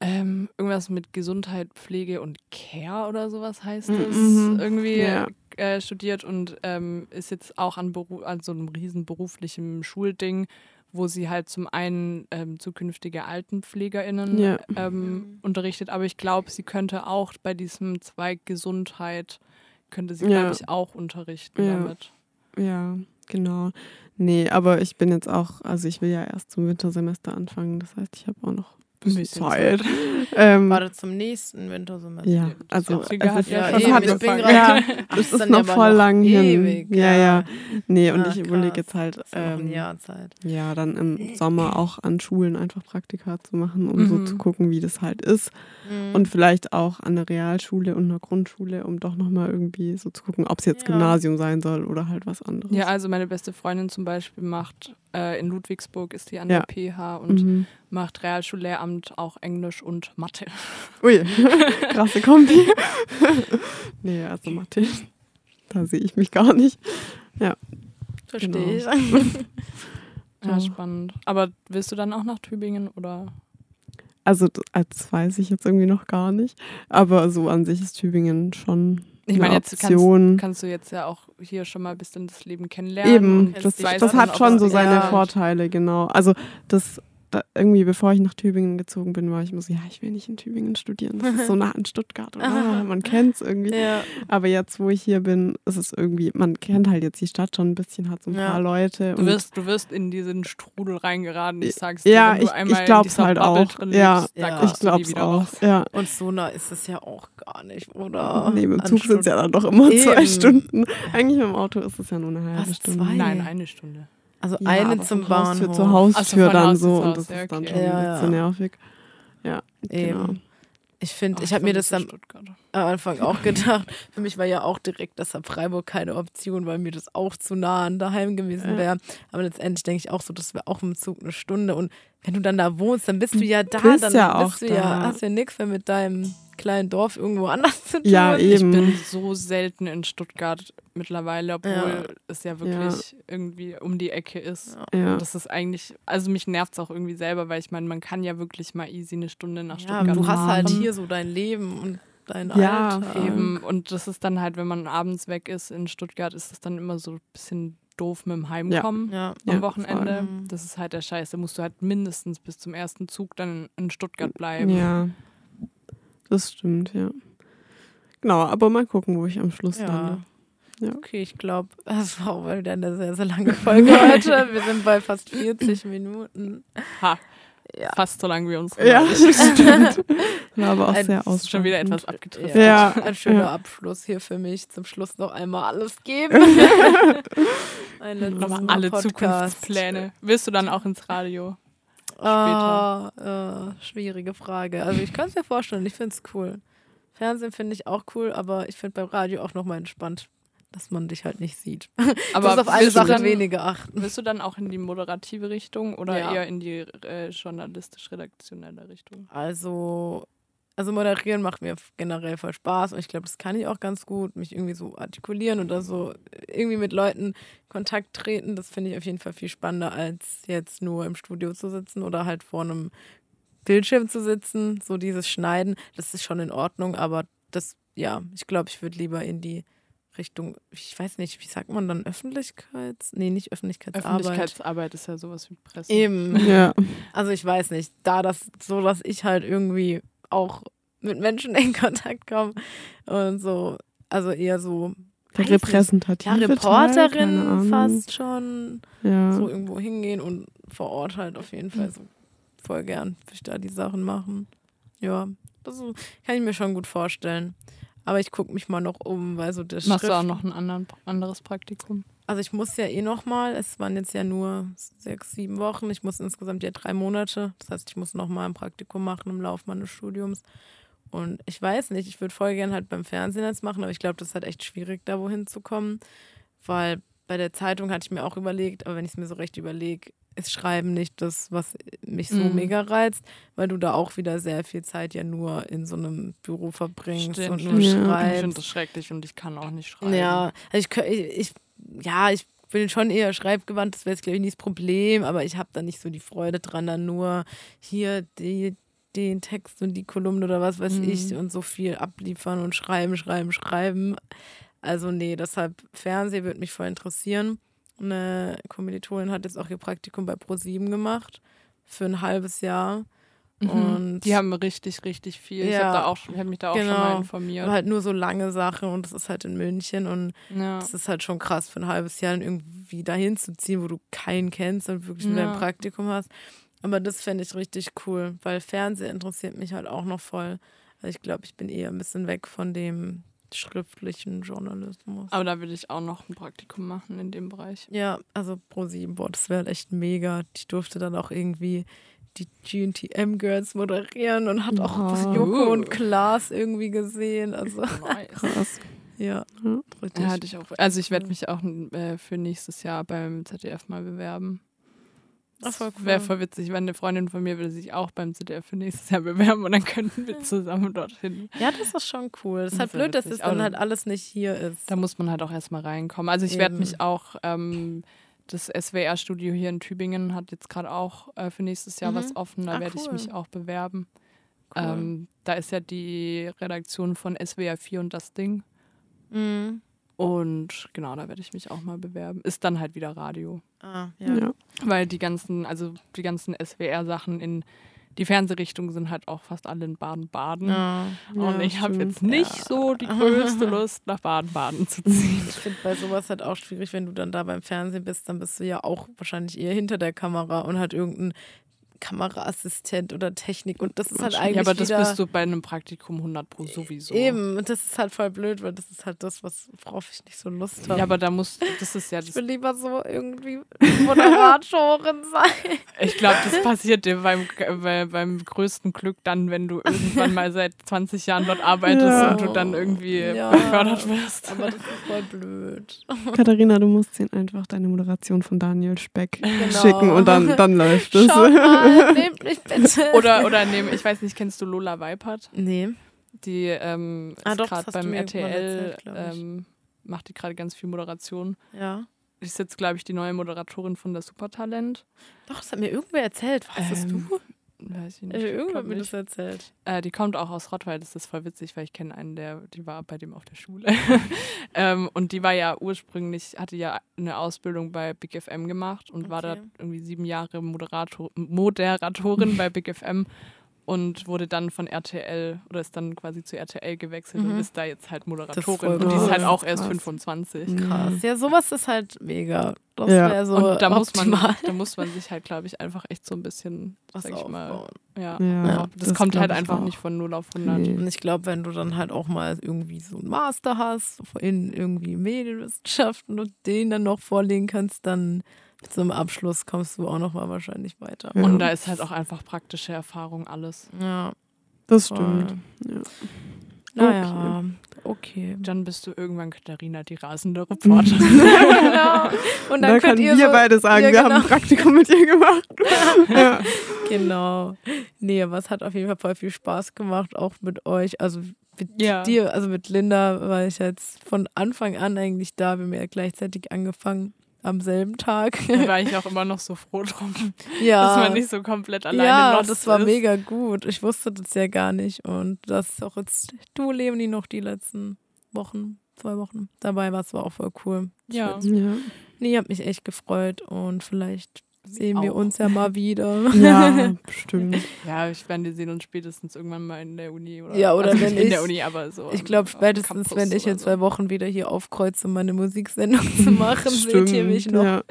ähm, irgendwas mit Gesundheit, Pflege und Care oder sowas heißt es. Mhm. Irgendwie Ja. äh, studiert und ähm, ist jetzt auch an, Beru an so einem riesen beruflichen Schulding, wo sie halt zum einen ähm, zukünftige AltenpflegerInnen Ja. ähm, unterrichtet, aber ich glaube, sie könnte auch bei diesem Zweig Gesundheit, könnte sie, Ja. glaube ich, auch unterrichten Ja. damit. Ja, genau. Nee, aber ich bin jetzt auch, also ich will ja erst zum Wintersemester anfangen, das heißt, ich habe auch noch Zeit. ähm, Warte zum nächsten Wintersemester. ja, also es hat ist, ja das hat, ich bin ja, das ist noch voll noch lang ewig, hin. Ja, ja. Nee, und Ach, ich überlege jetzt halt, ähm, Jahr Zeit. ja, dann im Sommer auch an Schulen einfach Praktika zu machen, um so Mhm. zu gucken, wie das halt ist. Mhm. Und vielleicht auch an der Realschule und einer Grundschule, um doch nochmal irgendwie so zu gucken, ob es jetzt Ja. Gymnasium sein soll oder halt was anderes. Ja, also meine beste Freundin zum Beispiel macht äh, in Ludwigsburg ist die an Ja. der PH und Mhm. macht Realschullehramt auch Englisch und Mathe. Ui, krasse Kombi. nee, also Mathe, da sehe ich mich gar nicht. Verstehe genau. ich. Ja, Ja. spannend. Aber willst du dann auch nach Tübingen oder? Also d- als weiß ich jetzt irgendwie noch gar nicht. Aber so an sich ist Tübingen schon Ich eine meine, jetzt kannst, kannst du jetzt ja auch hier schon mal ein bisschen das Leben kennenlernen. Eben, das, das hat schon so seine Ja. Vorteile, genau. Also das da, irgendwie, bevor ich nach Tübingen gezogen bin, war ich immer so, ja, ich will nicht in Tübingen studieren. Das ist so nah an Stuttgart. Und, ah, man kennt es irgendwie. ja. Aber jetzt, wo ich hier bin, ist es irgendwie, man kennt halt jetzt die Stadt schon ein bisschen, hat so ein Ja. paar Leute. Du und wirst, du wirst in diesen Strudel reingeraten. Ich sag's dir, Ja, wenn du ich- einmal ich glaub's halt Bubble auch. drin Ja. lebst, da Ja. ich glaub's wieder auch. Ja. Und so nah ist es ja auch gar nicht, oder? Nee, mit An Zug sind es ja dann doch immer zwei Eben. Stunden. Eigentlich mit dem Auto ist es ja nur eine halbe Was, Stunde. zwei? Nein, eine Stunde. Also Ja, eine zum Haustür Bahnhof. zu Haustür dann Haus so zu und Haus, das ja, ist dann okay. schon Ja, ein ja. bisschen nervig. Ja, genau. Eben. Ich finde, ich habe mir das am Stuttgart. Am Anfang auch gedacht. Für mich war ja auch direkt deshalb Freiburg keine Option, weil mir das auch zu nah an daheim gewesen Ja. wäre. Aber letztendlich denke ich auch so, das wäre auch im Zug eine Stunde. Und wenn du dann da wohnst, dann bist du ja da. bist dann ja bist auch du ja, da. hast ja nichts mehr mit deinem kleinen Dorf irgendwo anders zu tun. Ja, Ich eben. bin so selten in Stuttgart mittlerweile, obwohl Ja. es ja wirklich irgendwie um die Ecke ist. Ja. Und das ist eigentlich, also mich nervt es auch irgendwie selber, weil ich meine, man kann ja wirklich mal easy eine Stunde nach Ja, Stuttgart du hast halt fahren. hier so dein Leben und dein Ja, Alltag. Eben, und das ist dann halt, wenn man abends weg ist in Stuttgart, ist es dann immer so ein bisschen doof mit dem Heimkommen Ja. am Ja, Wochenende. voll. Das ist halt der Scheiß. Da musst du halt mindestens bis zum ersten Zug dann in Stuttgart bleiben. Ja, das stimmt, ja. Genau, aber mal gucken, wo ich am Schluss Ja. lande. Ja. Okay, ich glaube, das war auch wieder eine sehr, sehr lange Folge heute. Wir sind bei fast 40 Minuten. Ha, Ja. fast so lang wie unsere. Ja, stimmt. War aber auch Ein- sehr ist schon wieder etwas abgetrifft. Ja. Ein schöner Ja. Abschluss hier für mich. Zum Schluss noch einmal alles geben. Ein letztes alle Podcast. Zukunftspläne. Willst du dann auch ins Radio? Ah, äh, schwierige Frage. Also ich kann es mir vorstellen, ich finde es cool. Fernsehen finde ich auch cool, aber ich finde beim Radio auch nochmal entspannt, dass man dich halt nicht sieht. Aber du auf eine willst du Sache dann- weniger achten. Willst du dann auch in die moderative Richtung oder Ja. eher in die äh, journalistisch-redaktionelle Richtung? Also, also moderieren macht mir generell voll Spaß und ich glaube, das kann ich auch ganz gut, mich irgendwie so artikulieren oder so irgendwie mit Leuten in Kontakt treten. Das finde ich auf jeden Fall viel spannender, als jetzt nur im Studio zu sitzen oder halt vor einem Bildschirm zu sitzen, so dieses Schneiden, das ist schon in Ordnung, aber das, ja, ich glaube, ich würde lieber in die Richtung, ich weiß nicht, wie sagt man dann, Öffentlichkeits... Nee, nicht Öffentlichkeitsarbeit. Öffentlichkeitsarbeit ist ja sowas wie Presse. Eben. Ja. Also ich weiß nicht, da das so, dass ich halt irgendwie auch mit Menschen in Kontakt komme und so, also eher so repräsentative ja, Reporterin fast schon Ja. so irgendwo hingehen und vor Ort halt auf jeden Fall so voll gern würde ich da die Sachen machen. Ja, das kann ich mir schon gut vorstellen. Aber ich gucke mich mal noch um, weil so das Machst du auch Schrift- noch ein anderen, anderes Praktikum? Also ich muss ja eh noch mal, es waren jetzt ja nur sechs, sieben Wochen. Ich muss insgesamt ja drei Monate. Das heißt, ich muss noch mal ein Praktikum machen im Laufe meines Studiums. Und ich weiß nicht, ich würde voll gern halt beim Fernsehen jetzt machen, aber ich glaube, das ist halt echt schwierig, da wohin zu kommen. Weil bei der Zeitung hatte ich mir auch überlegt, aber wenn ich es mir so recht überlege, ist Schreiben nicht das, was mich so Mhm. mega reizt, weil du da auch wieder sehr viel Zeit ja nur in so einem Büro verbringst Stimmt, und nur. Ja. Ich schreibst. finde das schrecklich und ich kann auch nicht schreiben. Ja, also ich, ich, ich, ja, ich bin schon eher schreibgewandt, das wäre jetzt, glaube ich, nicht das Problem, aber ich habe da nicht so die Freude dran, dann nur hier die, den Text und die Kolumne oder was weiß Mhm. ich und so viel abliefern und schreiben, schreiben, schreiben. Also nee, deshalb Fernsehen würde mich voll interessieren. Eine Kommilitonin hat jetzt auch ihr Praktikum bei ProSieben gemacht für ein halbes Jahr. Mhm. Und Die haben richtig, richtig viel. Ich Ja. habe da auch, ich hab mich da auch schon Genau. mal informiert. aber halt nur so lange Sachen und das ist halt in München und ja. Das ist halt schon krass für ein halbes Jahr irgendwie dahin zu ziehen, wo du keinen kennst und wirklich nur Ja. dein Praktikum hast. Aber das fände ich richtig cool, weil Fernsehen interessiert mich halt auch noch voll. Also ich glaube, ich bin eher ein bisschen weg von dem schriftlichen Journalismus. Aber da will ich auch noch ein Praktikum machen in dem Bereich. Ja, also Pro7, boah, das wäre halt echt mega. Ich durfte dann auch irgendwie die GNTM Girls moderieren und hat auch Wow. Joko und Klaas irgendwie gesehen. Also Krass. ja, Ja. richtig. Ja, hatte ich auch. Also ich werde mich auch äh, für nächstes Jahr beim ZDF mal bewerben. Das wäre cool. voll witzig, wenn eine Freundin von mir würde sich auch beim ZDF für nächstes Jahr bewerben und dann könnten wir zusammen dorthin. Ja, das ist schon cool. Das ist Das halt blöd, dass es dann Aber- halt alles nicht hier ist. Da muss man halt auch erstmal reinkommen. Also ich werde mich auch, ähm, das SWR-Studio hier in Tübingen hat jetzt gerade auch äh, für nächstes Jahr Mhm. was offen. Da Ah, werde ich cool. mich auch bewerben. Cool. Ähm, da ist ja die Redaktion von SWR 4 und das Ding. Mhm. Und genau, da werde ich mich auch mal bewerben. Ist dann halt wieder Radio. Ah, Ja. ja. Weil die ganzen, also die ganzen SWR-Sachen in die Fernsehrichtung sind halt auch fast alle in Baden-Baden. Ja. Und Ja, ich habe jetzt nicht Ja. so die größte Lust, nach Baden-Baden zu ziehen. Ich finde bei sowas halt auch schwierig, wenn du dann da beim Fernsehen bist, dann bist du ja auch wahrscheinlich eher hinter der Kamera und hat irgendein Kameraassistent oder Technik und das ist halt eigentlich ja, aber das wieder bist du bei einem Praktikum 100 pro sowieso. eben und das ist halt voll blöd, weil das ist halt das, was worauf ich nicht so Lust habe. Ja, aber da muss, das ist ja ich das, will lieber so irgendwie Moderatorin sein. ich glaube, das passiert dir beim, bei, beim größten Glück dann, wenn du irgendwann mal seit 20 Jahren dort arbeitest Ja. und du dann irgendwie Ja. befördert wirst. Aber das ist voll blöd. Katharina, du musst ihnen einfach deine Moderation von Daniel Speck Genau. schicken und dann, dann läuft es. Nehmt mich bitte. Oder, oder nehmen, ich weiß nicht, kennst du Lola Weipert? nee. Die ähm, Ah, ist gerade beim RTL, erzählt, ähm, macht die gerade ganz viel Moderation. Ja. Ist jetzt, glaube ich, die neue Moderatorin von der Supertalent. Doch, das hat mir irgendwer erzählt. Das Ähm, du? Weiß ich nicht. Äh, Irgendwer glaub hat mir nicht. das erzählt. Äh, die kommt auch aus Rottweil, das ist voll witzig, weil ich kenne einen, der, die war bei dem auf der Schule. ähm, und die war ja ursprünglich, hatte ja eine Ausbildung bei Big FM gemacht und war da Okay. irgendwie sieben Jahre Moderator, Moderatorin bei Big FM und wurde dann von RTL oder ist dann quasi zu RTL gewechselt und Mhm. ist da jetzt halt Moderatorin. Und die ist halt auch erst Krass. 25. Krass. Ja, sowas ist halt mega. Das Ja. wäre so und da muss, man, da muss man sich halt, glaube ich, einfach echt so ein bisschen, was sag ich mal, aufbauen. ja. Ja, Ja, das, das kommt halt einfach auch. nicht von 0 auf 100. Nee. Und ich glaube, wenn du dann halt auch mal irgendwie so einen Master hast in irgendwie Medienwissenschaften und den dann noch vorlegen kannst, dann zum Abschluss kommst du auch noch mal wahrscheinlich weiter. Ja. Und da ist halt auch einfach praktische Erfahrung alles. Ja, Das voll. stimmt. Ja. Naja, okay. Dann bist du irgendwann Katharina, die rasende Reporterin. genau. Und dann Da könnt können ihr wir so, beide sagen, Ja, wir haben genau. ein Praktikum mit ihr gemacht. ja. Genau. Nee, aber es hat auf jeden Fall voll viel Spaß gemacht, auch mit euch. Also mit Ja. dir, also mit Linda war ich jetzt von Anfang an eigentlich da. Wir haben ja gleichzeitig angefangen. Am selben Tag. Da war ich auch immer noch so froh drum, ja. dass man nicht so komplett alleine ja, lost das war ist. mega gut. Ich wusste das ja gar nicht. Und das ist auch jetzt, du Leonie, noch die letzten Wochen, zwei Wochen dabei warst, war auch voll cool. Ja. Ja. Nee, hab mich echt gefreut und vielleicht sehen wir auch. uns ja mal wieder. Ja, bestimmt. Ja, ich werde, wir sehen uns spätestens irgendwann mal in der Uni. Oder, Ja, oder also wenn nicht in ich- der Uni, aber so. Ich glaube spätestens, wenn ich in zwei Wochen wieder hier aufkreuze, um meine Musiksendung zu machen, seht ihr mich noch. Ja.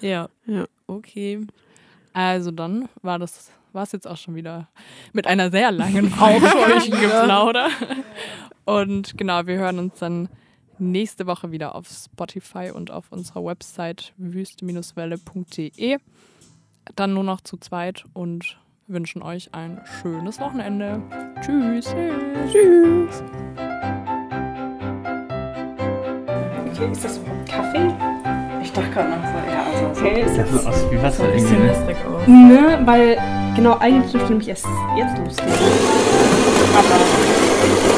Ja. Ja. Okay. Also dann war das war es jetzt auch schon wieder mit einer sehr langen ausführlichen. Geplauder. Und genau, wir hören uns dann nächste Woche wieder auf Spotify und auf unserer Website wüste-welle.de. Dann nur noch zu zweit und wünschen euch ein schönes Wochenende. Tschüss. Tschüss. Okay, ist das überhaupt Kaffee? Ich dachte gerade noch so, ja, also so. Okay, ist Das das. sieht aus wie Wasser bisschen irgendwie. ne? aus. Ne, weil genau eigentlich dürfte nämlich erst jetzt losgehen. Aber